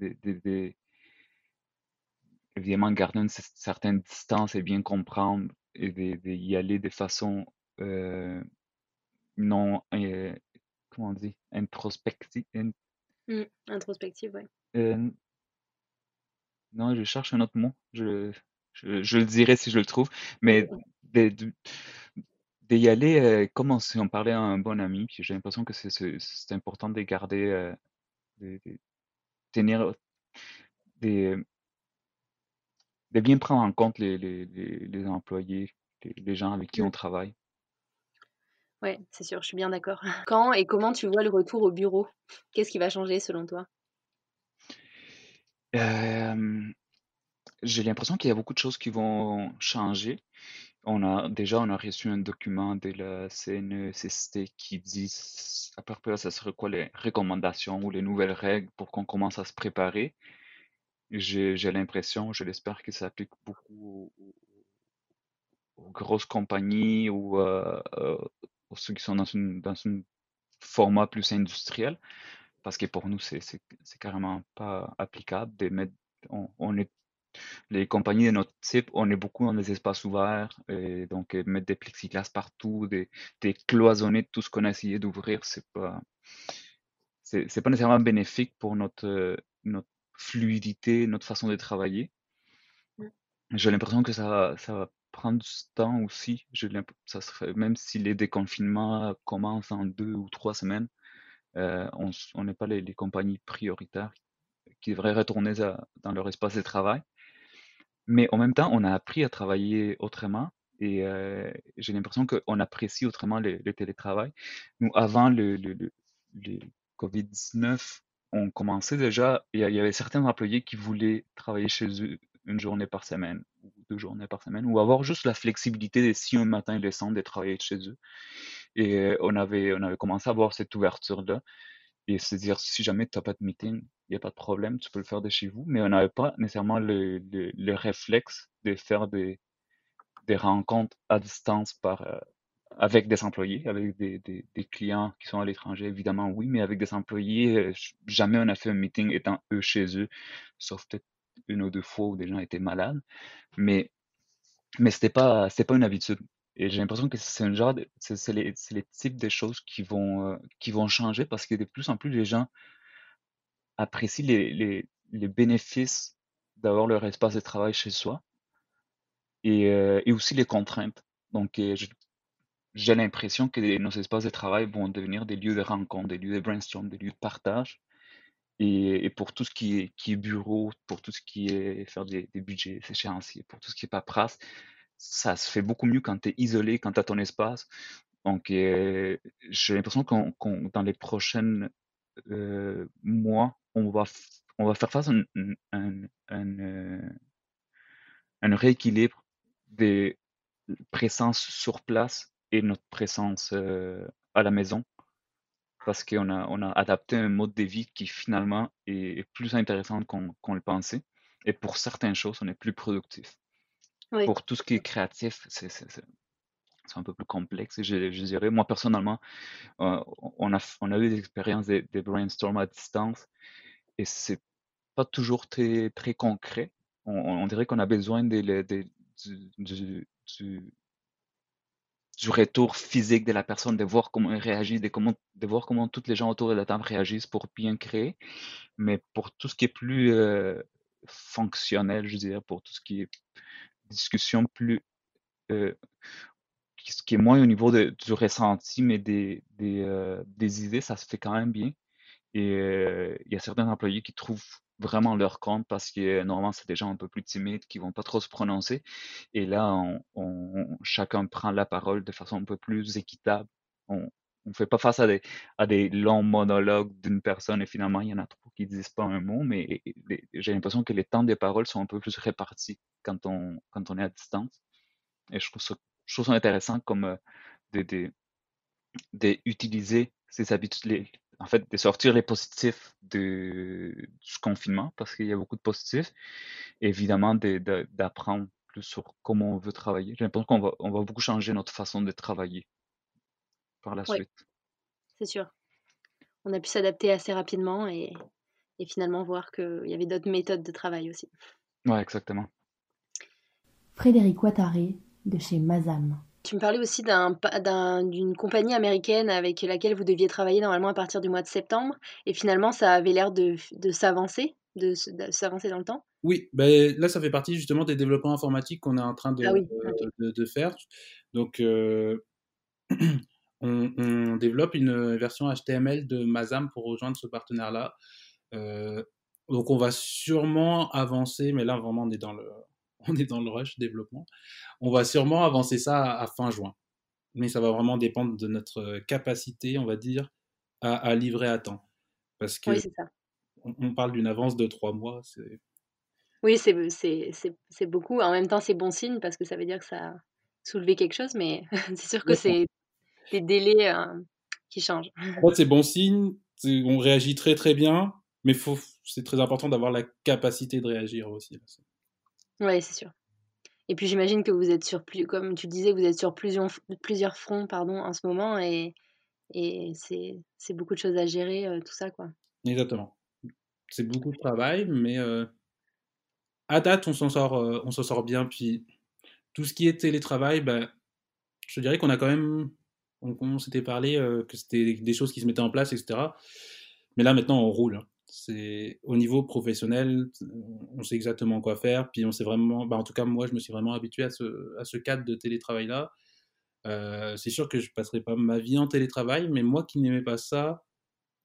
évidemment, garder une certaine distance et bien comprendre et d'y aller de façon euh, non, euh, comment on dit, introspective. Mmh, introspective, ouais. Euh, non, je cherche un autre mot. Je, je, je le dirai si je le trouve. Mais d'y aller euh, comme si on parlait à un bon ami. J'ai l'impression que c'est important de garder, euh, de, tenir, de, de bien prendre en compte les, les, les, employés, les, gens avec qui on travaille. Ouais, c'est sûr, je suis bien d'accord. Quand et comment tu vois le retour au bureau? Qu'est-ce qui va changer selon toi? J'ai l'impression qu'il y a beaucoup de choses qui vont changer. On a déjà on a reçu un document de la CNESST qui dit à peu près ça serait quoi les recommandations ou les nouvelles règles pour qu'on commence à se préparer. J'ai l'impression, je l'espère que ça applique beaucoup aux, grosses compagnies ou euh, euh, aux ceux qui sont dans une dans un format plus industriel parce que pour nous, c'est carrément pas applicable de mettre, on, est, les compagnies de notre type, on est beaucoup dans des espaces ouverts, et donc euh, mettre des plexiglas partout, des, des cloisonner tout ce qu'on a essayé d'ouvrir, c'est pas, c'est pas nécessairement bénéfique pour notre, euh, notre fluidité, notre façon de travailler. Mmh. J'ai l'impression que ça, ça va prendre du temps aussi. Ça serait, même si les déconfinements commencent en deux ou trois semaines, euh, on n'est pas les, compagnies prioritaires qui devraient retourner dans leur espace de travail. Mais en même temps, on a appris à travailler autrement et euh, j'ai l'impression qu'on apprécie autrement le, télétravail. Nous, avant le, COVID-19, on commençait déjà, il y avait certains employés qui voulaient travailler chez eux une journée par semaine ou deux journées par semaine ou avoir juste la flexibilité de si un matin ils descendent de travailler chez eux. Et on avait, on avait commencé à avoir cette ouverture-là et se dire si jamais tu n'as pas de meeting, il n'y a pas de problème, tu peux le faire de chez vous. Mais on n'avait pas nécessairement le, le, réflexe de faire des, des rencontres à distance par, euh, avec des employés, avec des, des, clients qui sont à l'étranger, évidemment oui, mais avec des employés, euh, jamais on a fait un meeting étant eux chez eux, sauf peut-être une ou deux fois où des gens étaient malades. Mais, mais ce n'était pas, pas une habitude. Et j'ai l'impression que c'est un genre c'est les, types de choses qui vont, euh, qui vont changer parce que de plus en plus les gens apprécient les, les, bénéfices d'avoir leur espace de travail chez soi et, euh, et aussi les contraintes. Donc j'ai l'impression que nos espaces de travail vont devenir des lieux de rencontre, des lieux de brainstorm, des lieux de partage. Et, pour tout ce qui est, qui est bureau, pour tout ce qui est faire des, des budgets, échéanciers, pour tout ce qui est paperasse, ça se fait beaucoup mieux quand tu es isolé, quand tu as ton espace. Donc, euh, j'ai l'impression qu'on, dans les prochains euh, mois, on va, on va faire face à un, un, euh, rééquilibre des présences sur place et notre présence à la maison. Parce qu'on a, on a adapté un mode de vie qui finalement est, plus intéressant qu'on le pensait. Et pour certaines choses, on est plus productif. Pour tout ce qui est créatif, c'est un peu plus complexe, je, dirais. Moi, personnellement, euh, on, a, on a eu des expériences des de brainstorm à distance et c'est pas toujours très, très concret. On, dirait qu'on a besoin de, du, du, du, retour physique de la personne, de voir comment elle réagit, de, comment, de voir comment toutes les gens autour de la table réagissent pour bien créer. Mais pour tout ce qui est plus euh, fonctionnel, je dirais, pour tout ce qui est discussion plus euh, qui est moins au niveau de, du ressenti, mais des, des, euh, idées, ça se fait quand même bien. Et euh, il y a certains employés qui trouvent vraiment leur compte parce que normalement, c'est des gens un peu plus timides qui vont pas trop se prononcer. Et là, on, chacun prend la parole de façon un peu plus équitable. On, on fait pas face à des, à des longs monologues d'une personne et finalement, il y en a trop qui disent pas un mot, mais j'ai l'impression que les temps des paroles sont un peu plus répartis quand on, quand on est à distance. Et je trouve ça, je trouve ça intéressant comme euh, d'utiliser ces habitudes, en fait, de sortir les positifs de, du confinement, parce qu'il y a beaucoup de positifs, évidemment d'apprendre plus sur comment on veut travailler. J'ai l'impression qu'on va, on va beaucoup changer notre façon de travailler par la suite. C'est sûr. On a pu s'adapter assez rapidement et, et finalement voir qu'il y avait d'autres méthodes de travail aussi. Ouais, exactement. Frédéric Ouattaré de chez Mazam. Tu me parlais aussi d'un d'une compagnie américaine avec laquelle vous deviez travailler normalement à partir du mois de septembre et finalement ça avait l'air de de s'avancer de s'avancer dans le temps? Oui, ben là, ça fait partie justement des développements informatiques qu'on est en train de Ah oui, de de faire. Donc heu, on on développe une version HTML de Mazam pour rejoindre ce partenaire-là. Heu, donc on va sûrement avancer, mais là vraiment on est dans le on est dans le rush développement. On va sûrement avancer ça à, fin juin. Mais ça va vraiment dépendre de notre capacité, on va dire, à, livrer à temps. Parce que oui, ça. On, parle d'une avance de trois mois. Oui, c'est beaucoup. En même temps, c'est bon signe parce que ça veut dire que ça a soulevé quelque chose, mais c'est sûr que c'est des délais euh, qui changent. En c'est bon signe. On réagit très très bien, mais c'est très important d'avoir la capacité de réagir aussi. Oui, c'est sûr. Et puis j'imagine que vous êtes sur plus, comme tu disais, vous êtes sur plusieurs, plusieurs fronts pardon, en ce moment et, et c'est beaucoup de choses à gérer, euh, tout ça. quoi. Exactement. C'est beaucoup de travail, mais euh, à date, on s'en sort, euh, on s'en sort bien. Puis tout ce qui est télétravail, ben, je dirais qu'on a quand même, on, s'était parlé que c'était des choses qui se mettaient en place, etc. Mais là, maintenant, on roule. Hein c'est au niveau professionnel, on sait exactement quoi faire. Puis on sait vraiment, bah en tout cas moi, je me suis vraiment habitué à ce, à ce cadre de télétravail là. Euh, c'est sûr que je passerai pas ma vie en télétravail, mais moi qui n'aimais pas ça,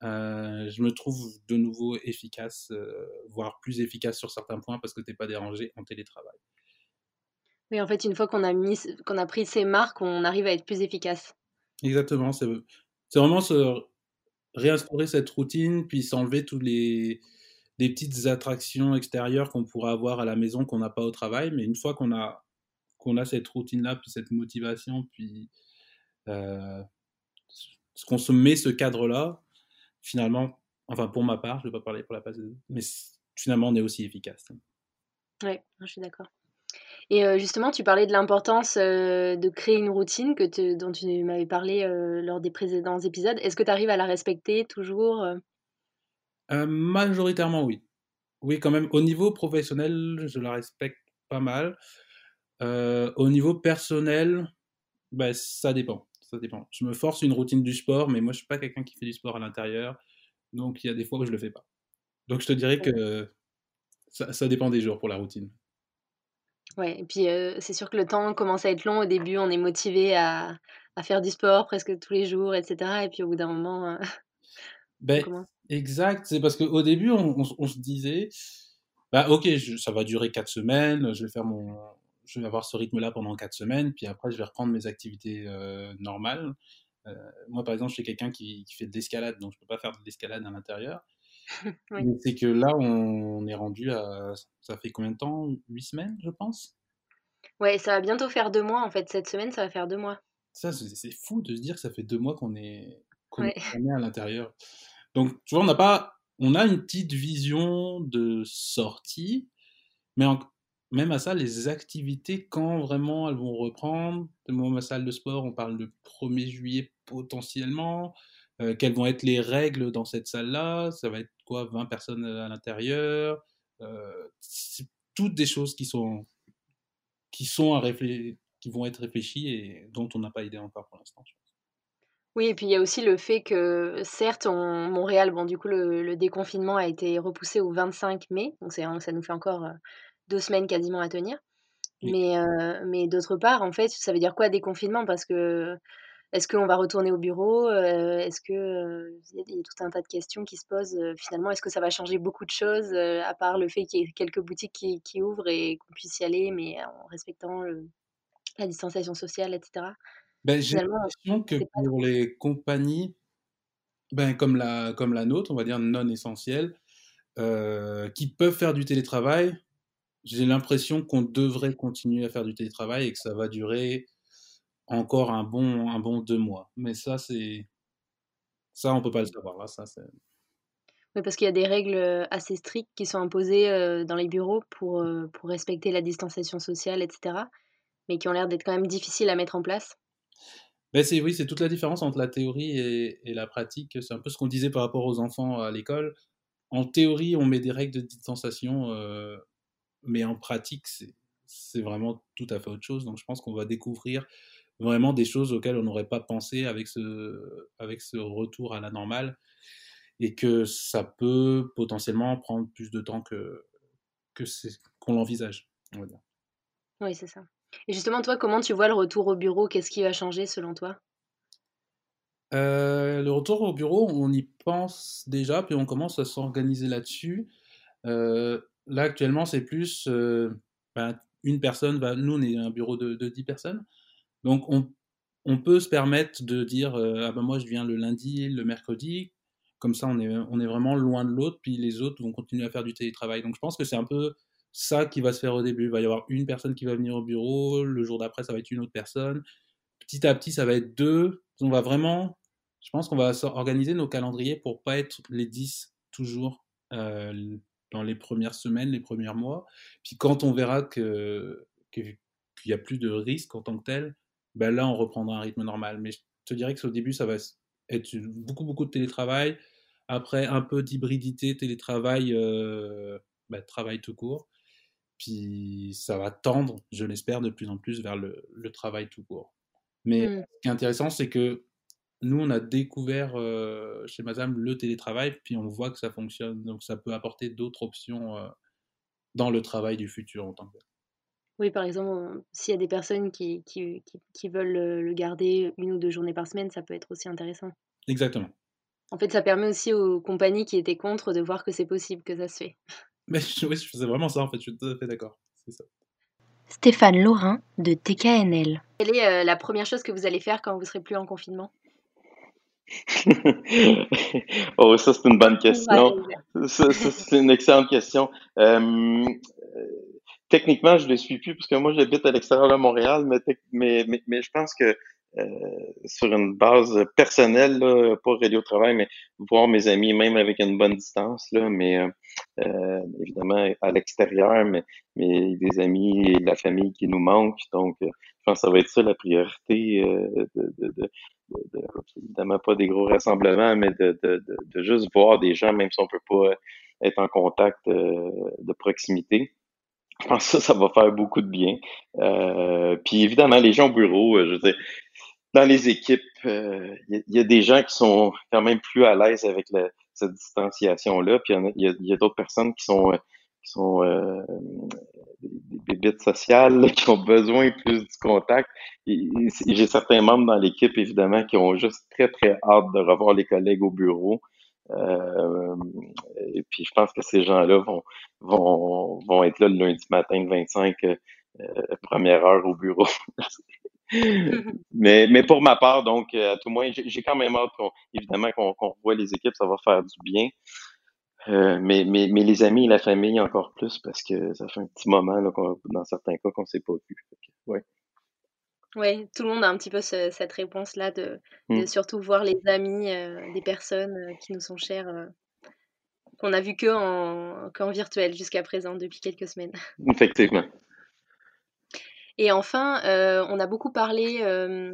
euh, je me trouve de nouveau efficace, euh, voire plus efficace sur certains points parce que t'es pas dérangé en télétravail. Oui, en fait, une fois qu'on a mis, qu'on a pris ces marques, on arrive à être plus efficace. Exactement, c'est vraiment ce réinstaurer cette routine, puis s'enlever tous les, petites attractions extérieures qu'on pourrait avoir à la maison qu'on n'a pas au travail. Mais une fois qu'on a, qu'on a cette routine-là, puis cette motivation, puis euh, qu'on se met ce cadre-là, finalement, enfin pour ma part, je ne vais pas parler pour la place mais finalement on est aussi efficace. Oui, je suis d'accord. Et justement, tu parlais de l'importance, de créer une routine que dont tu m'avais parlé, lors des précédents épisodes. Est-ce que tu arrives à la respecter toujours, majoritairement oui. Oui, quand même. Au niveau professionnel, je la respecte pas mal. au niveau personnel, bah, ça dépend, ça dépend. Je me force une routine du sport, mais moi je suis pas quelqu'un qui fait du sport à l'intérieur, donc il y a des fois où je le fais pas. Donc je te dirais que ça dépend des jours pour la routine. Ouais et puis, c'est sûr que le temps commence à être long. Au début, on est motivé à à faire du sport presque tous les jours et cetera et puis au bout d'un moment, Ben exact, c'est parce qu'au début, on on se disait: «Bah, OK, ça va durer 4 semaines, je vais faire mon je vais avoir ce rythme-là pendant 4 semaines, puis après je vais reprendre mes activités, normales». moi, par exemple, je suis quelqu'un qui qui fait de l'escalade, donc je peux pas faire de l'escalade à l'intérieur. C'est que là, on est rendu à. Ça fait combien de temps? 8 semaines, je pense? Ouais, ça va bientôt faire deux mois en fait. Cette semaine, ça va faire deux mois. Ça, c'est fou de se dire que ça fait deux mois qu'on est, qu'on est à l'intérieur. Donc, tu vois, on n'a pas. On a une petite vision de sortie, mais même à ça, les activités, quand vraiment elles vont reprendre, moi, ma salle de sport, on parle de 1er juillet potentiellement. Euh, quelles vont être les règles dans cette salle-là? Ça va être quoi? 20 personnes à l'intérieur euh, toutes des choses qui sont, qui, sont à qui vont être réfléchies et dont on n'a pas idée encore pour l'instant. Oui, et puis il y a aussi le fait que, certes, on, Montréal, bon, du coup, le, déconfinement a été repoussé au 25 mai, donc ça nous fait encore euh, deux semaines quasiment à tenir. Mais, mais d'autre part, en fait, ça veut dire quoi déconfinement? Parce que est-ce qu'on va retourner au bureau Est-ce que il y, a tout un tas de questions qui se posent finalement Est-ce que ça va changer beaucoup de choses à part le fait qu'il y ait quelques boutiques qui, ouvrent et qu'on puisse y aller, mais en respectant la distanciation sociale, etc. Ben, j'ai l'impression que pour les compagnies, ben, comme, la, comme la nôtre, on va dire non essentielles, qui peuvent faire du télétravail, j'ai l'impression qu'on devrait continuer à faire du télétravail et que ça va durer encore un bon, un bon deux mois. Mais ça, c'est. Ça, on peut pas le savoir. Là, ça, c'est. Oui, parce qu'il y a des règles assez strictes qui sont imposées dans les bureaux pour, pour respecter la distanciation sociale, etc. Mais qui ont l'air d'être quand même difficiles à mettre en place. Ben c'est, oui, c'est toute la différence entre la théorie et, et la pratique. C'est un peu ce qu'on disait par rapport aux enfants à l'école. En théorie, on met des règles de distanciation, mais en pratique, c'est, c'est vraiment tout à fait autre chose. Donc je pense qu'on va découvrir vraiment des choses auxquelles on n'aurait pas pensé avec ce, avec ce retour à la normale et que ça peut potentiellement prendre plus de temps que, que qu'on l'envisage, Oui, c'est ça. Et justement, toi, comment tu vois le retour au bureau? Qu'est-ce qui va changer selon toi? Euh, Le retour au bureau, on y pense déjà, puis on commence à s'organiser là-dessus. Euh, là, actuellement, c'est plus euh, ben, une personne va. Nous, on est un bureau de, de 10 personnes. Donc, on, peut se permettre de dire Ah ben moi, je viens le lundi, le mercredi. Comme ça, on est, on est vraiment loin de l'autre, puis les autres vont continuer à faire du télétravail. Donc, je pense que c'est un peu ça qui va se faire au début. Il va y avoir une personne qui va venir au bureau, le jour d'après, ça va être une autre personne. Petit à petit, ça va être deux. On va vraiment, je pense qu'on va organiser nos calendriers pour pas être les 10 toujours euh, dans les premières semaines, les premiers mois. Puis quand on verra que qu'il n'y a plus de risque en tant que tel, ben là, on reprendra un rythme normal. Mais je te dirais que au début, ça va être beaucoup, beaucoup de télétravail. Après, un peu d'hybridité, télétravail, euh, ben, travail tout court. Puis ça va tendre, je l'espère, de plus en plus vers le, le travail tout court. Mais mmh. ce qui est intéressant, c'est que nous, on a découvert euh, chez Mazam le télétravail, puis on voit que ça fonctionne. Donc ça peut apporter d'autres options euh, dans le travail du futur en tant que oui, par exemple, s'il y a des personnes qui, qui, qui, veulent le garder une ou deux journées par semaine, ça peut être aussi intéressant. Exactement. En fait, ça permet aussi aux compagnies qui étaient contre de voir que c'est possible, que ça se fait. Mais oui, je faisais vraiment ça, en fait, je suis tout à fait d'accord. C'est ça. Stéphane Laurin de TKNL. Quelle est euh, la première chose que vous allez faire quand vous serez plus en confinement? Oh, ça c'est une bonne question. c'est une excellente question. Euh, techniquement, je ne le suis plus parce que moi j'habite à l'extérieur de Montréal, mais, mais, mais, mais, je pense que euh, sur une base personnelle, là, pas radio travail, mais voir mes amis même avec une bonne distance, là, mais euh, euh, évidemment à l'extérieur, mais, mais des amis et la famille qui nous manquent. Donc, je pense que ça va être ça la priorité de, de, de, de, évidemment pas des gros rassemblements, mais de, de, de, juste voir des gens, même si on peut pas être en contact de proximité. Je pense que ça, ça va faire beaucoup de bien. Euh, puis évidemment, les gens au bureau, je veux dire, dans les équipes, euh, il y, a des gens qui sont quand même plus à l'aise avec cette distanciation-là. Puis il y a, d'autres personnes qui sont, euh, qui sont euh, des, bébites sociales, qui ont besoin plus du contact. J'ai certains membres dans l'équipe, évidemment, qui ont juste très, très hâte de revoir les collègues au bureau. Et puis je pense que ces gens-là vont, vont, vont être là le lundi matin, le 25, première heure au bureau. mais, mais pour ma part, donc, euh, à tout moins, j'ai quand même hâte, évidemment, qu'on revoie les équipes, ça va faire du bien. Euh, mais, mais, mais les amis et la famille encore plus parce que ça fait un petit moment là, dans certains cas qu'on ne s'est pas vu. Ouais. Oui, tout le monde a un petit peu cette réponse-là de, de, mmh. surtout voir les amis, euh, des personnes qui nous sont chères, qu'on a vu que en, qu'en virtuel jusqu'à présent depuis quelques semaines. Effectivement. Et enfin, euh, on a beaucoup parlé euh,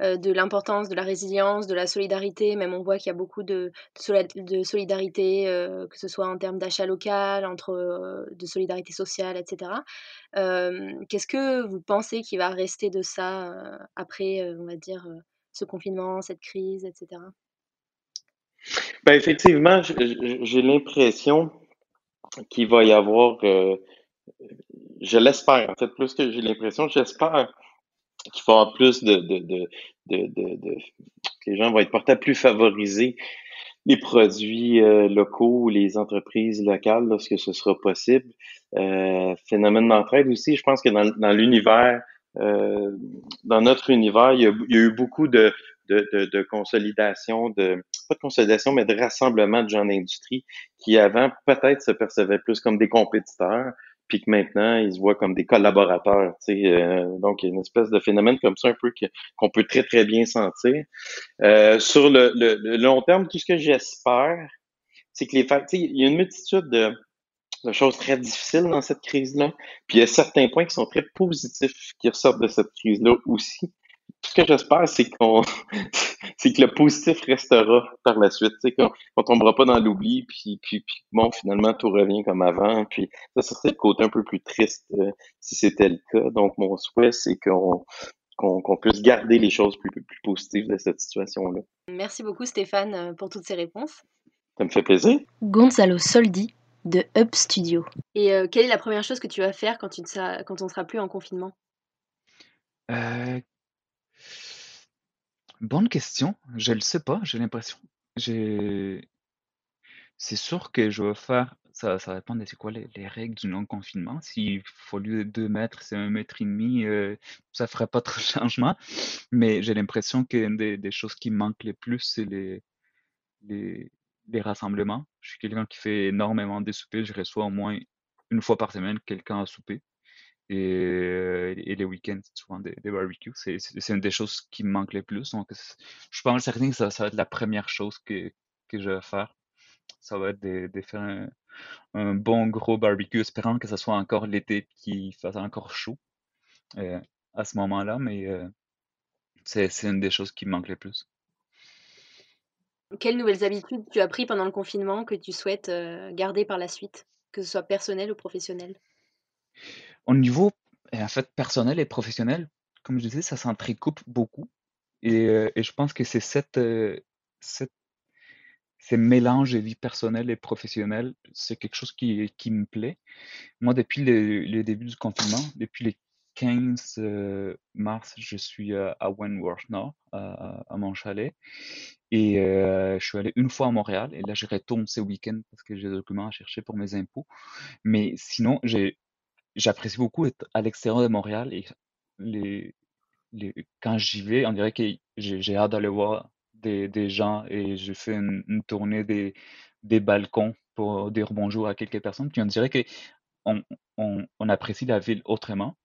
de l'importance de la résilience, de la solidarité. Même on voit qu'il y a beaucoup de, solidarité, que ce soit en termes d'achat local, entre, de solidarité sociale, etc. Qu'est-ce que vous pensez qu'il va rester de ça après, on va dire, ce confinement, cette crise, etc. Ben effectivement, j'ai l'impression qu'il va y avoir je l'espère, en fait, plus que j'ai l'impression, j'espère qu'il y avoir plus de, de, de, de, les gens vont être portés à plus favoriser les produits euh, locaux, les entreprises locales lorsque ce sera possible. Euh, phénomène d'entraide aussi, je pense que dans, dans l'univers, euh, dans notre univers, il y, a, il y, a, eu beaucoup de, de, de, de, consolidation, de pas de consolidation, mais de rassemblement de gens d'industrie qui avant peut-être se percevaient plus comme des compétiteurs, puis que maintenant, ils se voient comme des collaborateurs. Euh, donc, il y a une espèce de phénomène comme ça un peu qu'on peut très, très bien sentir. Euh, sur le, le, long terme, tout ce que j'espère, c'est que les il y a une multitude de, de choses très difficiles dans cette crise-là. Puis il y a certains points qui sont très positifs qui ressortent de cette crise-là aussi tout ce que j'espère, c'est qu'on, c'est que le positif restera par la suite, tu sais, qu'on, qu'on tombera pas dans l'oubli, puis, puis, puis, bon, finalement, tout revient comme avant, puis ça serait le côté un peu plus triste euh, si c'était le cas. Donc, mon souhait, c'est qu'on, qu'on puisse garder les choses plus, plus positives de cette situation-là. Merci beaucoup Stéphane pour toutes ces réponses. Ça me fait plaisir. Gonzalo Soldi de Up Studio. Et quelle est la première chose que tu vas faire quand, tu ne quand on ne sera plus en confinement? Euh, bonne question. Je le sais pas, j'ai l'impression. C'est sûr que je vais faire ça ça dépend de c'est quoi les les règles du non-confinement. S'il faut lieu de 2 mètres, c'est un mètre et demi, euh, ça ferait pas trop de changement. Mais j'ai l'impression qu'une des choses qui me manquent le plus, c'est les les les rassemblements. Je suis quelqu'un qui fait énormément des soupers. Je reçois au moins une fois par semaine quelqu'un à souper. Et, et les week-ends, souvent des, barbecues. C'est, une des choses qui me manque le plus. Donc, je suis pas mal certain que ça, va être la première chose que, que je vais faire. Ça va être de, faire un, bon gros barbecue, espérant que ce soit encore l'été qui fasse encore chaud euh, à ce moment-là. Mais euh, c'est, une des choses qui me manque le plus. Quelles nouvelles habitudes tu as pris pendant le confinement que tu souhaites euh, garder par la suite, que ce soit personnel ou professionnel? Au niveau, en fait, personnel et professionnel, comme je disais, ça s'entrecoupe beaucoup et euh, et je pense que c'est cette, euh, cette ces mélanges de vie personnelle et professionnelle, c'est quelque chose qui qui me plaît. Moi, depuis le début du confinement, depuis le 15 euh, mars, je suis à Wentworth Nord, à mon chalet et je suis allé une fois à Montréal et là, je retourne ce week-end parce que j'ai des documents à chercher pour mes impôts. Mais sinon, j'ai J'apprécie beaucoup être à l'extérieur de Montréal et quand j'y vais, on dirait que j'ai hâte d'aller voir des des gens et je fais une tournée des des balcons pour dire bonjour à quelques personnes, puis on dirait qu'on on on apprécie la ville autrement.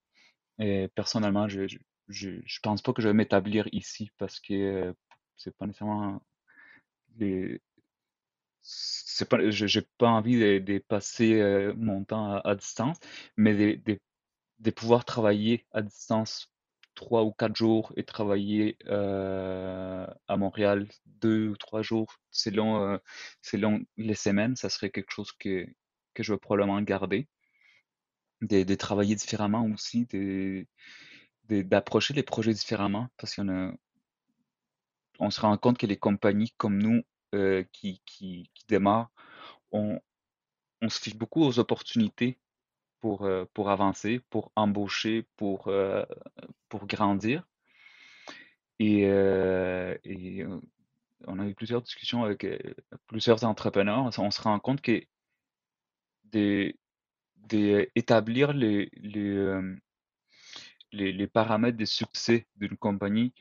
Et personnellement, je je je pense pas que je vais m'établir ici parce que, c'est pas nécessairement c'est pas, j'ai pas envie de, passer euh, mon temps à, distance, mais de, pouvoir travailler à distance trois ou quatre jours et travailler euh, à Montréal deux ou trois jours selon, euh, selon les semaines, ça serait quelque chose que, que je vais probablement garder. De, travailler différemment aussi, d'approcher les projets différemment, parce qu'on on se rend compte que les compagnies comme nous euh, qui, qui, qui démarrent, on, on se fiche beaucoup aux opportunités pour, euh, pour avancer, pour embaucher, pour, euh, pour grandir. Et, et on a eu plusieurs discussions avec plusieurs entrepreneurs. On se rend compte que d'établir les, les, les, les paramètres de succès d'une compagnie,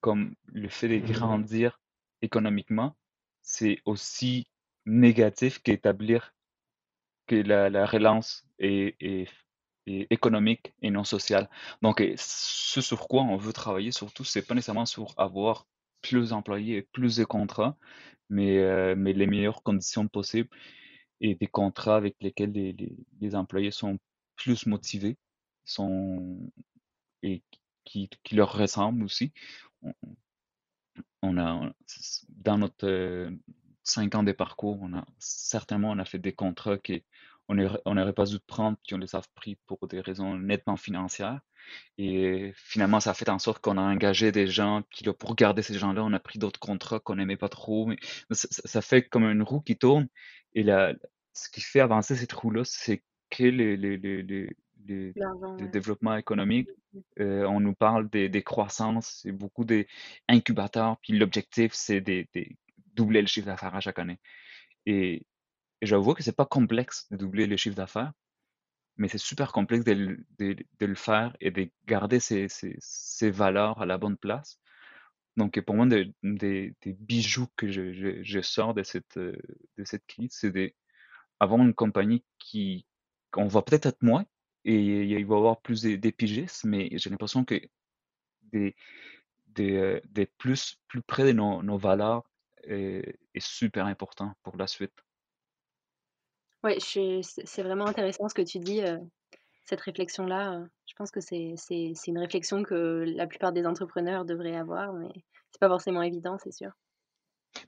comme le fait de grandir économiquement, c'est aussi négatif qu'établir que la, relance est, économique et non sociale. Donc, ce sur quoi on veut travailler surtout, c'est pas nécessairement sur avoir plus d'employés et plus de contrats, mais, euh, mais les meilleures conditions possibles et des contrats avec lesquels les, employés sont plus motivés sont, et qui, leur ressemblent aussi a, dans notre euh, cinq ans de parcours, on a certainement on a fait des contrats qu'on n'aurait pas dû prendre, qui on les a pris pour des raisons nettement financières. Et finalement, ça a fait en sorte qu'on a engagé des gens, puis pour garder ces gens-là, on a pris d'autres contrats qu'on n'aimait pas trop. Mais ça, fait comme une roue qui tourne. Et ce qui fait avancer cette roue-là, c'est que les, développement économique. Mmh euh, on nous parle des, des croissances, c'est beaucoup d'incubateurs, puis l'objectif, c'est de, doubler le chiffre d'affaires à chaque année. Et, j'avoue que c'est pas complexe de doubler le chiffre d'affaires, mais c'est super complexe de, le faire et de garder ces, valeurs à la bonne place. Donc, pour moi, des, des, bijoux que je, je, sors de cette, euh, de cette crise, c'est d'avoir une compagnie qui, qu'on va peut-être être moins, et il va y avoir plus des pigistes, mais j'ai l'impression que des des, des plus plus près de nos nos valeurs est est super important pour la suite. Ouais, c'est vraiment intéressant ce que tu dis, cette réflexion-là, je pense que c'est une réflexion que la plupart des entrepreneurs devraient avoir, mais c'est pas forcément évident, c'est sûr.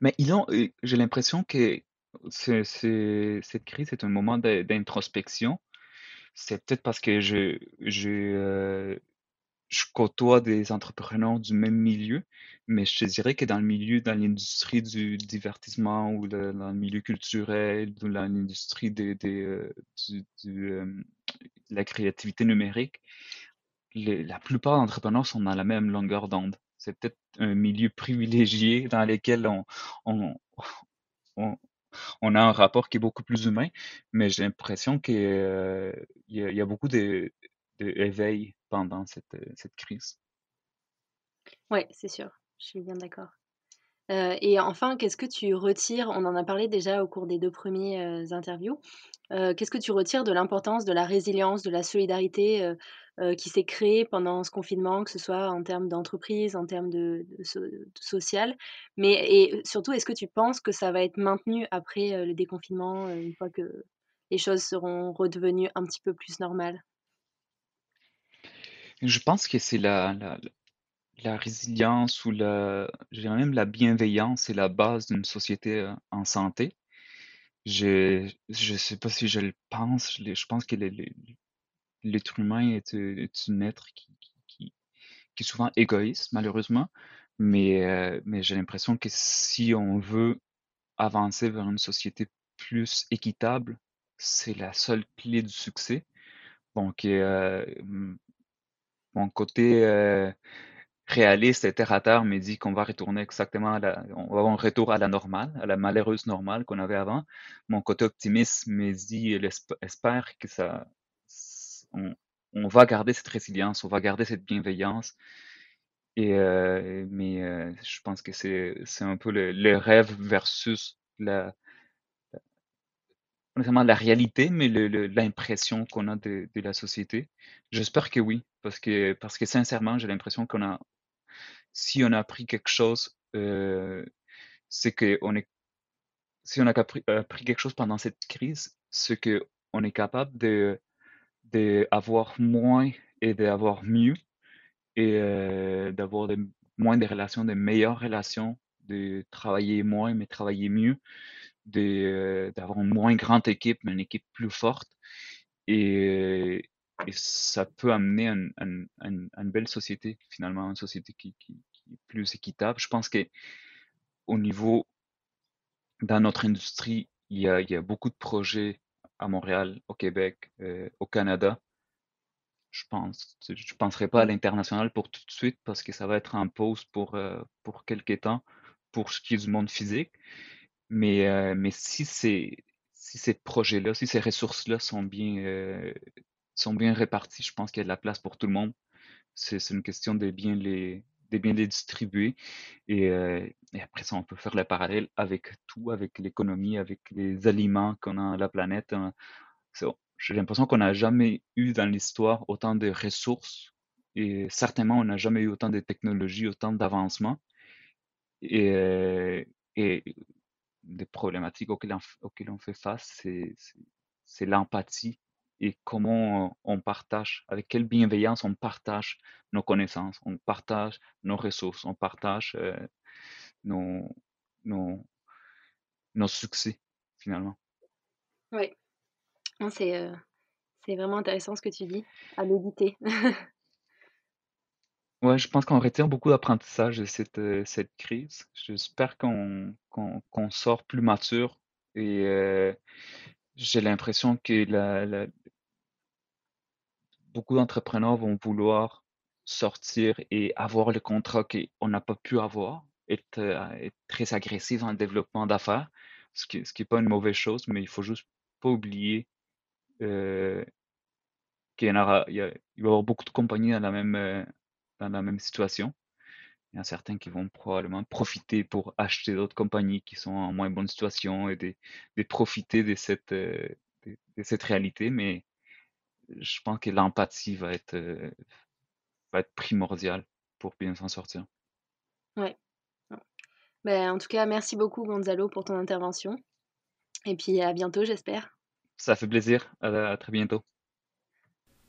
Mais ils ont, j'ai l'impression que c'est cette crise est un moment d'introspection c'est peut-être parce que je je, je côtoie des entrepreneurs du même milieu, mais je te dirais que dans le milieu, dans l'industrie du divertissement ou dans le milieu culturel ou dans l'industrie de, de, de la créativité numérique, la plupart d'entrepreneurs sont dans la même longueur d'onde. C'est peut-être un milieu privilégié dans lequel on, on, a un rapport qui est beaucoup plus humain, mais j'ai l'impression qu'il y, y, a beaucoup d'éveil pendant cette, crise. Oui, c'est sûr, je suis bien d'accord. Euh, et enfin, qu'est-ce que tu retires On en a parlé déjà au cours des deux premiers interviews. Euh, qu'est-ce que tu retires de l'importance de la résilience, de la solidarité qui s'est créée pendant ce confinement, que ce soit en termes d'entreprise, en termes de, social Mais et surtout, est-ce que tu penses que ça va être maintenu après le déconfinement, une fois que les choses seront redevenues un petit peu plus normales? Je pense que c'est la, la résilience ou la, même la bienveillance est la base d'une société euh, en santé. Je ne sais pas si je le pense, je, pense que l'être humain est, est un être qui, qui, qui, est souvent égoïste, malheureusement, mais, euh, mais j'ai l'impression que si on veut avancer vers une société plus équitable, c'est la seule clé du succès. Donc, euh, mon côté réaliste et terre à terre me dit qu'on va retourner exactement à la, on va avoir un retour à la normale, à la malheureuse normale qu'on avait avant. Mon côté optimiste me dit, espère que ça, on, va garder cette résilience, on va garder cette bienveillance. Et, euh, mais euh, je pense que c'est, c'est un peu le, rêve versus la, la réalité, mais l'impression qu'on a de, de, la société. J'espère que oui, parce que, parce que sincèrement, j'ai l'impression qu'on a, si on a appris quelque chose, euh, c'est que on est, si on a appris, appris, quelque chose pendant cette crise, c'est que on est capable de d'avoir moins et d'avoir mieux et euh, d'avoir moins de relations, de meilleures relations, de travailler moins mais travailler mieux, euh, d'avoir une moins grande équipe mais une équipe plus forte et, et ça peut amener une, belle société, finalement, une société qui, est plus équitable. Je pense que au niveau, dans notre industrie, il y a beaucoup de projets à Montréal, au Québec, euh, au Canada. Je pense, je ne penserai pas à l'international pour tout de suite parce que ça va être en pause pour, euh, pour quelques temps pour ce qui est du monde physique. Mais, euh, mais si, ces, si ces projets-là, si ces ressources-là sont bien, sont bien répartis, je pense qu'il y a de la place pour tout le monde. C'est une question de bien les, de bien les distribuer. Et, euh, et, après ça, on peut faire le parallèle avec tout, avec l'économie, avec les aliments qu'on a à la planète. Hein. J'ai l'impression qu'on n'a jamais eu dans l'histoire autant de ressources et certainement on n'a jamais eu autant de technologies, autant d'avancements. Et, euh, et des problématiques auxquelles on, auxquelles on fait face, c'est l'empathie et comment on partage, avec quelle bienveillance on partage nos connaissances, on partage nos ressources, on partage euh, nos, nos, nos, succès finalement. Oui, c'est euh, vraiment intéressant ce que tu dis, à méditer. ouais, je pense qu'on retient beaucoup d'apprentissage de cette, euh, cette crise. J'espère qu'on qu'on sort plus mature et j'ai l'impression que la, la, beaucoup d'entrepreneurs vont vouloir sortir et avoir le contrat qu'on n'a pas pu avoir, être, euh, être, très agressif dans le développement d'affaires, ce qui n'est ce qui pas une mauvaise chose, mais il faut juste pas oublier euh, qu'il y, en aura, il, va y avoir beaucoup de compagnies dans la même, euh, dans la même situation. Il y en a certains qui vont probablement profiter pour acheter d'autres compagnies qui sont en moins bonne situation et de, profiter de cette, de cette réalité, mais je pense que l'empathie va être, euh, va être primordiale pour bien s'en sortir. Ouais. Ben, en tout cas, merci beaucoup Gonzalo pour ton intervention. Et puis à bientôt, j'espère. Ça fait plaisir. À, très bientôt.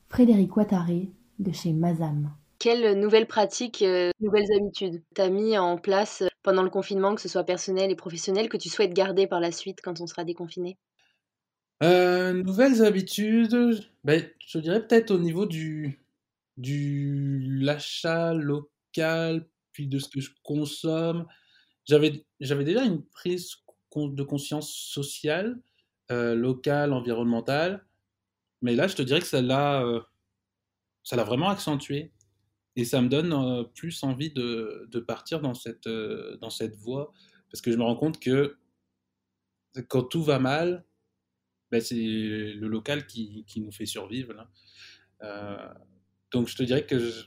Frédéric Ouattaré de chez Mazam. Quelles nouvelles pratiques, euh, nouvelles habitudes tu as mis en place euh, pendant le confinement, que ce soit personnel et professionnel, que tu souhaites garder par la suite quand on sera déconfiné? Euh, nouvelles habitudes, ben, je dirais peut-être au niveau du, du l'achat local, puis de ce que je consomme. J'avais déjà une prise de conscience sociale, euh, locale, environnementale, mais là, je te dirais que ça l'a euh, ça l'a vraiment accentué. Et ça me donne euh, plus envie de, de partir dans cette, dans cette voie, parce que je me rends compte que quand tout va mal, ben c'est le local qui, qui, nous fait survivre. Là. Donc je te dirais que je,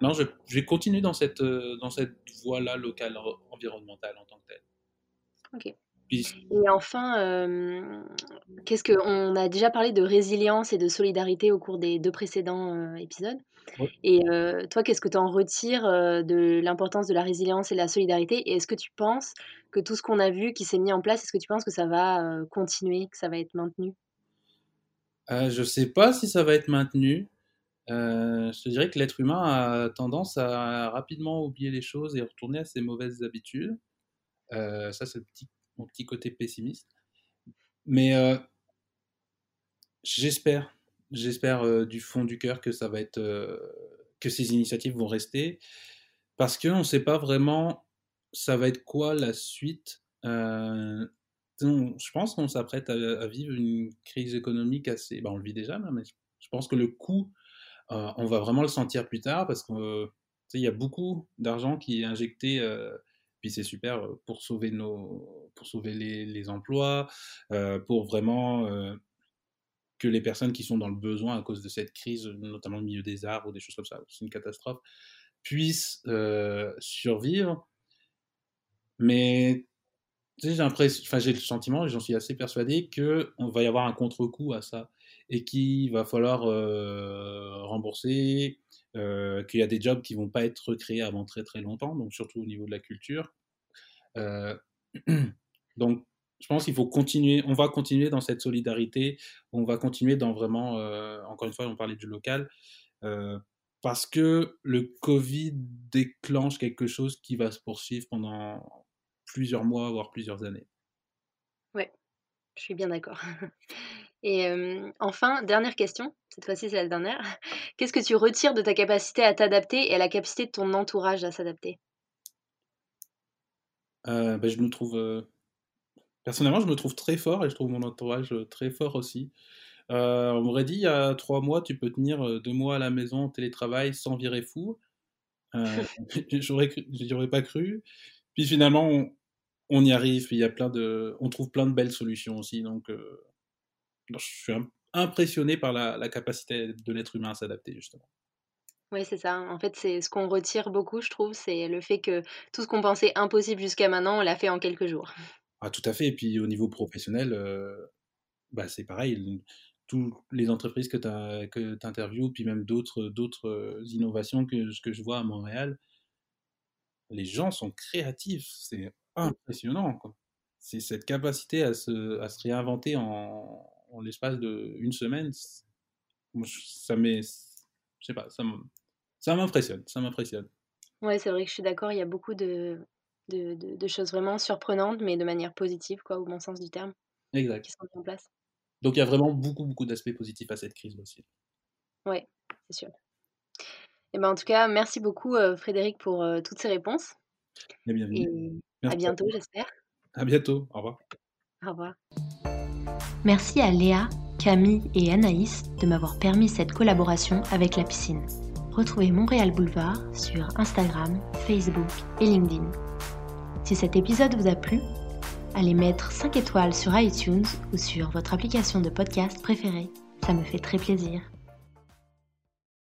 non, je, vais continuer dans cette, euh, dans cette voie-là locale, environnementale en tant que telle. Ok. et enfin, euh, qu'est-ce que on a déjà parlé de résilience et de solidarité au cours des deux précédents euh, épisodes. Et toi, qu'est-ce que tu en retires de l'importance de la résilience et de la solidarité? Et est-ce que tu penses que tout ce qu'on a vu qui s'est mis en place, est-ce que tu penses que ça va continuer, que ça va être maintenu? Je ne sais pas si ça va être maintenu. Je te dirais que l'être humain a tendance à rapidement oublier les choses et retourner à ses mauvaises habitudes. Ça, c'est petit, mon petit côté pessimiste. Mais euh, j'espère, j'espère du fond du cœur que ça va être, que ces initiatives vont rester, parce qu'on ne sait pas vraiment ça va être quoi la suite. je pense qu'on s'apprête à, vivre une crise économique assez, ben on le vit déjà, mais je pense que le coût euh, on va vraiment le sentir plus tard parce qu'il y a beaucoup d'argent qui est injecté euh, puis c'est super euh, pour sauver nos pour sauver les, emplois pour vraiment que les personnes qui sont dans le besoin à cause de cette crise notamment au milieu des arts ou des choses comme ça. C'est une catastrophe. Puissent survivre. Mais j'ai le sentiment j'en suis assez persuadé que on va y avoir un contre-coup à ça et qu'il va falloir euh, rembourser, euh, qu'il y a des jobs qui vont pas être créés avant très très longtemps, donc surtout au niveau de la culture. Euh, donc, je pense qu'il faut continuer, on va continuer dans cette solidarité, on va continuer dans vraiment, encore une fois, on parlait du local, parce que le Covid déclenche quelque chose qui va se poursuivre pendant plusieurs mois, voire plusieurs années. Ouais, je suis bien d'accord. Et enfin, dernière question, cette fois-ci c'est la dernière. Qu'est-ce que tu retires de ta capacité à t'adapter et à la capacité de ton entourage à s'adapter? Euh, ben, Je me trouve... Personnellement, je me trouve très fort et je trouve mon entourage très fort aussi. on m'aurait dit il y a trois mois, tu peux tenir deux mois à la maison télétravail sans virer fou. Euh, j'aurais, aurais pas cru. Puis finalement, on, y arrive. Il y a plein de, on trouve plein de belles solutions aussi. Donc, je suis impressionné par la, capacité de l'être humain à s'adapter, justement. Oui, c'est ça. En fait, c'est ce qu'on retire beaucoup, je trouve, c'est le fait que tout ce qu'on pensait impossible jusqu'à maintenant, on l'a fait en quelques jours. Ah, tout à fait. Et puis au niveau professionnel, euh, bah, c'est pareil. Toutes les entreprises que tu interviews, puis même d'autres d'autres innovations que, que je vois à Montréal, les gens sont créatifs. C'est impressionnant. C'est cette capacité à se, à se réinventer en, en l'espace d'une semaine, ça m'est, je sais pas, ça m'impressionne, ça m'impressionne. Ouais, c'est vrai que je suis d'accord, il y a beaucoup de, de, de, choses vraiment surprenantes, mais de manière positive, quoi, au bon sens du terme, exact. qui sont en place. Donc il y a vraiment beaucoup, beaucoup d'aspects positifs à cette crise aussi. Ouais, c'est sûr. Et ben, en tout cas, merci beaucoup euh, Frédéric pour euh, toutes ces réponses. Et bienvenue. Et à bientôt, j'espère. À bientôt, au revoir. Au revoir. Merci à Léa, Camille et Anaïs de m'avoir permis cette collaboration avec la piscine. Retrouvez Montréal Boulevard sur Instagram, Facebook et LinkedIn. Si cet épisode vous a plu, allez mettre 5 étoiles sur iTunes ou sur votre application de podcast préférée. Ça me fait très plaisir.